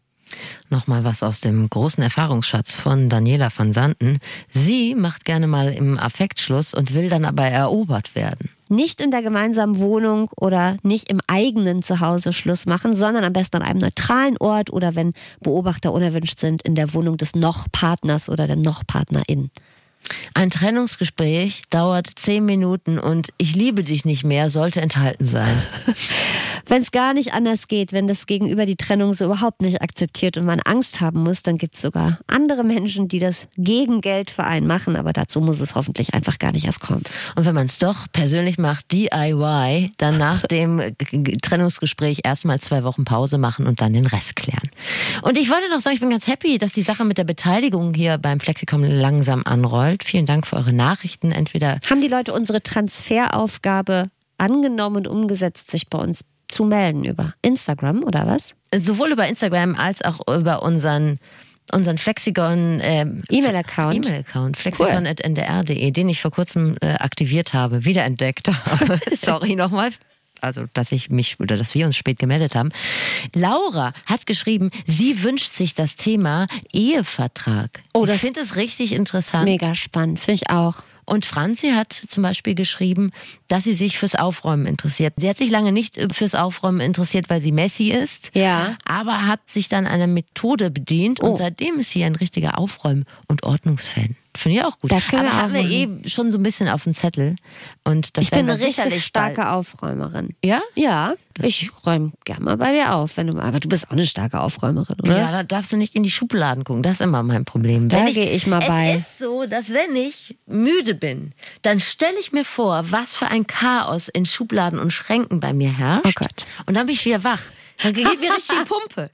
S1: Nochmal was aus dem großen Erfahrungsschatz von Daniela van Santen. Sie macht gerne mal im Affekt Schluss und will dann aber erobert werden.
S2: Nicht in der gemeinsamen Wohnung oder nicht im eigenen Zuhause Schluss machen, sondern am besten an einem neutralen Ort oder wenn Beobachter unerwünscht sind, in der Wohnung des Noch-Partners oder der Noch-Partnerin.
S1: Ein Trennungsgespräch dauert zehn Minuten und ich liebe dich nicht mehr sollte enthalten sein.
S2: Wenn es gar nicht anders geht, wenn das Gegenüber die Trennung so überhaupt nicht akzeptiert und man Angst haben muss, dann gibt es sogar andere Menschen, die das gegen Geld für einen machen, aber dazu muss es hoffentlich einfach gar nicht erst kommen.
S1: Und wenn man es doch persönlich macht, DIY, dann nach dem Trennungsgespräch erstmal zwei Wochen Pause machen und dann den Rest klären. Und ich wollte noch sagen, ich bin ganz happy, dass die Sache mit der Beteiligung hier beim Flexicom langsam anrollt. Vielen Dank für eure Nachrichten. Entweder
S2: Haben die Leute unsere Transferaufgabe angenommen und umgesetzt, sich bei uns zu melden über Instagram oder was?
S1: sowohl über Instagram als auch über unseren unseren Flexigon ähm,
S2: E-Mail-Account.
S1: E-Mail-Account flexicon.ndr.de, den ich vor kurzem äh, aktiviert habe, wiederentdeckt habe. Sorry nochmal. Also, dass ich mich oder dass wir uns spät gemeldet haben. Laura hat geschrieben, sie wünscht sich das Thema Ehevertrag.
S2: Oh,
S1: ich finde es richtig interessant.
S2: Mega spannend, finde ich auch.
S1: Und Franzi hat zum Beispiel geschrieben, dass sie sich fürs Aufräumen interessiert. Sie hat sich lange nicht äh, fürs Aufräumen interessiert, weil sie Messi ist.
S2: Ja.
S1: Aber hat sich dann einer Methode bedient
S2: Oh.
S1: und seitdem ist sie ein richtiger Aufräumen- und Ordnungsfan. Finde ich auch gut.
S2: Das können wir
S1: aber haben wir
S2: machen.
S1: eh schon so ein bisschen auf dem Zettel. Und das
S2: Ich bin eine richtig starke
S1: bald-
S2: Aufräumerin.
S1: Ja?
S2: Ja, ich räume gern mal bei dir auf, wenn du aber du bist auch eine starke Aufräumerin, oder?
S1: Ja, da darfst du nicht in die Schubladen gucken. Das ist immer mein Problem.
S2: Da gehe ich mal
S1: es
S2: bei.
S1: Es ist so, dass wenn ich müde bin, dann stelle ich mir vor, was für ein Chaos in Schubladen und Schränken bei mir herrscht.
S2: Oh Gott.
S1: Und dann bin ich wieder wach. Dann geht mir richtig die Pumpe.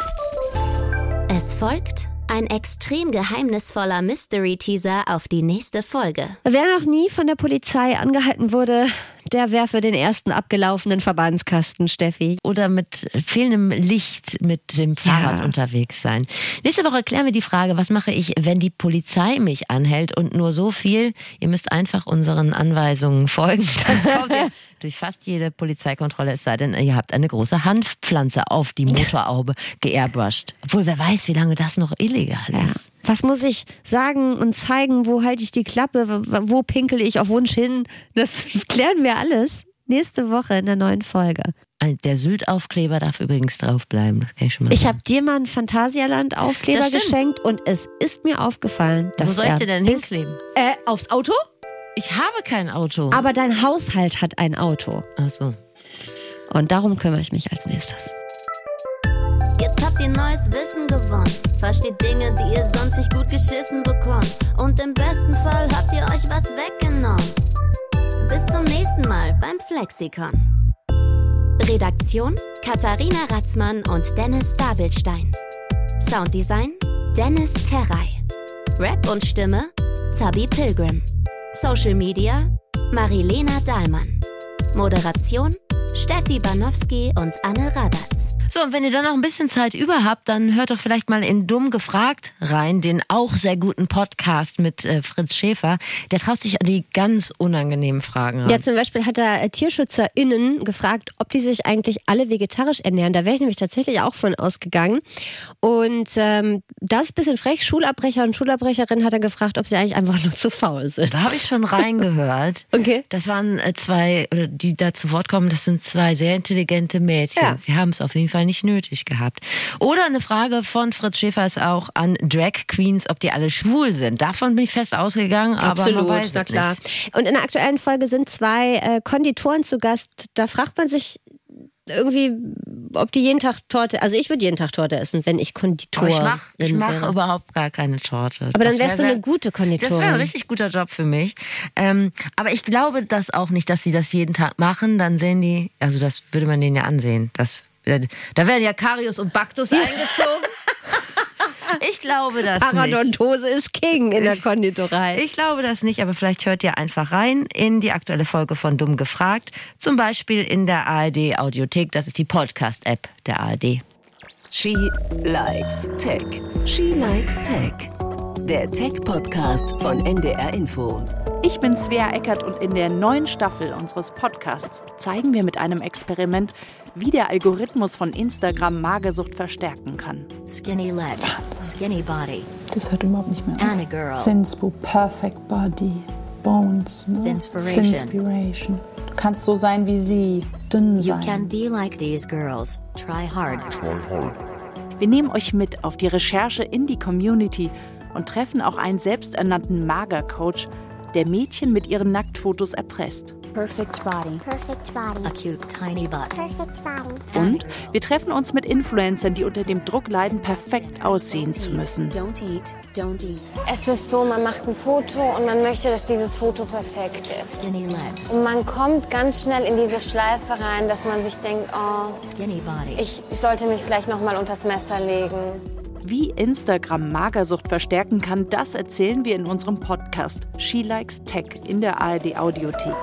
S3: Es folgt ein extrem geheimnisvoller Mystery-Teaser auf die nächste Folge.
S2: Wer noch nie von der Polizei angehalten wurde, der werfe den ersten abgelaufenen Verbandskasten, Steffi.
S1: Oder mit fehlendem Licht mit dem Fahrrad
S2: Ja.
S1: unterwegs sein. Nächste Woche klären wir die Frage, was mache ich, wenn die Polizei mich anhält und nur so viel, ihr müsst einfach unseren Anweisungen folgen. Dann kommt ihr durch fast jede Polizeikontrolle, es sei denn, ihr habt eine große Hanfpflanze auf die Motorhaube geairbrushed. Obwohl, wer weiß, wie lange das noch illegal
S2: Ja. Was muss ich sagen und zeigen? Wo halte ich die Klappe? Wo pinkel ich auf Wunsch hin? Das klären wir alles nächste Woche in der neuen Folge.
S1: Der Sylt-Aufkleber darf übrigens draufbleiben, das kann ich schon mal
S2: Ich habe dir mal einen Phantasialand-Aufkleber geschenkt und es ist mir aufgefallen, dass
S1: Wo soll ich den denn hinkleben?
S2: Äh, aufs Auto?
S1: Ich habe kein Auto.
S2: Aber dein Haushalt hat ein Auto.
S1: Ach so.
S2: Und darum kümmere ich mich als nächstes.
S3: Ihr neues Wissen gewonnen. Versteht Dinge, die ihr sonst nicht gut geschissen bekommt. Und im besten Fall habt ihr euch was weggenommen. Bis zum nächsten Mal beim Flexikon. Redaktion Katharina Ratzmann und Dennis Dabelstein. Sounddesign Dennis Terrei. Rap und Stimme Zabi Pilgrim. Social Media Marilena Dahlmann. Moderation Steffi Banowski und Anne Radatz.
S1: So, und wenn ihr dann noch ein bisschen Zeit über habt, dann hört doch vielleicht mal in Dumm gefragt rein, den auch sehr guten Podcast mit äh, Fritz Schäfer. Der traut sich an die ganz unangenehmen Fragen ran.
S2: Ja, zum Beispiel hat er äh, TierschützerInnen gefragt, ob die sich eigentlich alle vegetarisch ernähren. Da wäre ich nämlich tatsächlich auch von ausgegangen. Und ähm, das ist ein bisschen frech. Schulabbrecher und Schulabbrecherin hat er gefragt, ob sie eigentlich einfach nur zu faul sind.
S1: Da habe ich schon reingehört.
S2: Okay.
S1: Das waren äh, zwei, die da zu Wort kommen, das sind zwei sehr intelligente Mädchen.
S2: Ja.
S1: Sie haben es auf jeden Fall nicht nötig gehabt. Oder eine Frage von Fritz Schäfer ist auch an Drag Queens, ob die alle schwul sind. Davon bin ich fest ausgegangen, aber man weiß
S2: na
S1: es
S2: klar.
S1: nicht.
S2: Und in der aktuellen Folge sind zwei äh, Konditoren zu Gast. Da fragt man sich irgendwie, ob die jeden Tag Torte, also ich würde jeden Tag Torte essen, wenn ich Konditor
S1: Aber ich mache ich mach
S2: wäre.
S1: überhaupt gar keine Torte.
S2: Aber dann wärst
S1: wär
S2: du eine gute Konditorin.
S1: Das wäre ein richtig guter Job für mich. Ähm, aber ich glaube das auch nicht, dass sie das jeden Tag machen. Dann sehen die, also das würde man denen ja ansehen. Das, da werden ja Karius und Baktus eingezogen. Ich glaube das nicht.
S2: Paradontose ist King in der Konditorei.
S1: Ich glaube das nicht, aber vielleicht hört ihr einfach rein in die aktuelle Folge von Dumm gefragt. Zum Beispiel in der ARD Audiothek. Das ist die Podcast-App der ARD.
S6: She likes Tech. She likes Tech. Der Tech-Podcast von NDR Info.
S7: Ich bin Svea Eckert und in der neuen Staffel unseres Podcasts zeigen wir mit einem Experiment, wie der Algorithmus von Instagram Magersucht verstärken kann.
S8: Skinny legs, skinny body,
S9: Das hört überhaupt nicht mehr auf.
S8: and a girl.
S9: Thinspo, Perfect Body, Bones, ne?
S8: Thinspiration.
S9: Thinspiration. Du kannst so sein wie sie, dünn
S8: You
S9: sein.
S8: can be like these girls. Try hard.
S7: Wir nehmen euch mit auf die Recherche in die Community und treffen auch einen selbsternannten Magercoach, der Mädchen mit ihren Nacktfotos erpresst.
S10: Perfect body.
S8: A cute tiny butt.
S7: Und wir treffen uns mit Influencern, die unter dem Druck leiden, perfekt aussehen zu müssen.
S10: Don't eat. Don't eat.
S11: Es ist so, man macht ein Foto und man möchte, dass dieses Foto perfekt ist.
S8: Skinny legs,
S11: Und man kommt ganz schnell in diese Schleife rein, dass man sich denkt, oh,
S8: skinny body.
S11: ich sollte mich vielleicht noch mal unters Messer legen.
S7: Wie Instagram Magersucht verstärken kann, das erzählen wir in unserem Podcast She Likes Tech in der ARD Audiothek.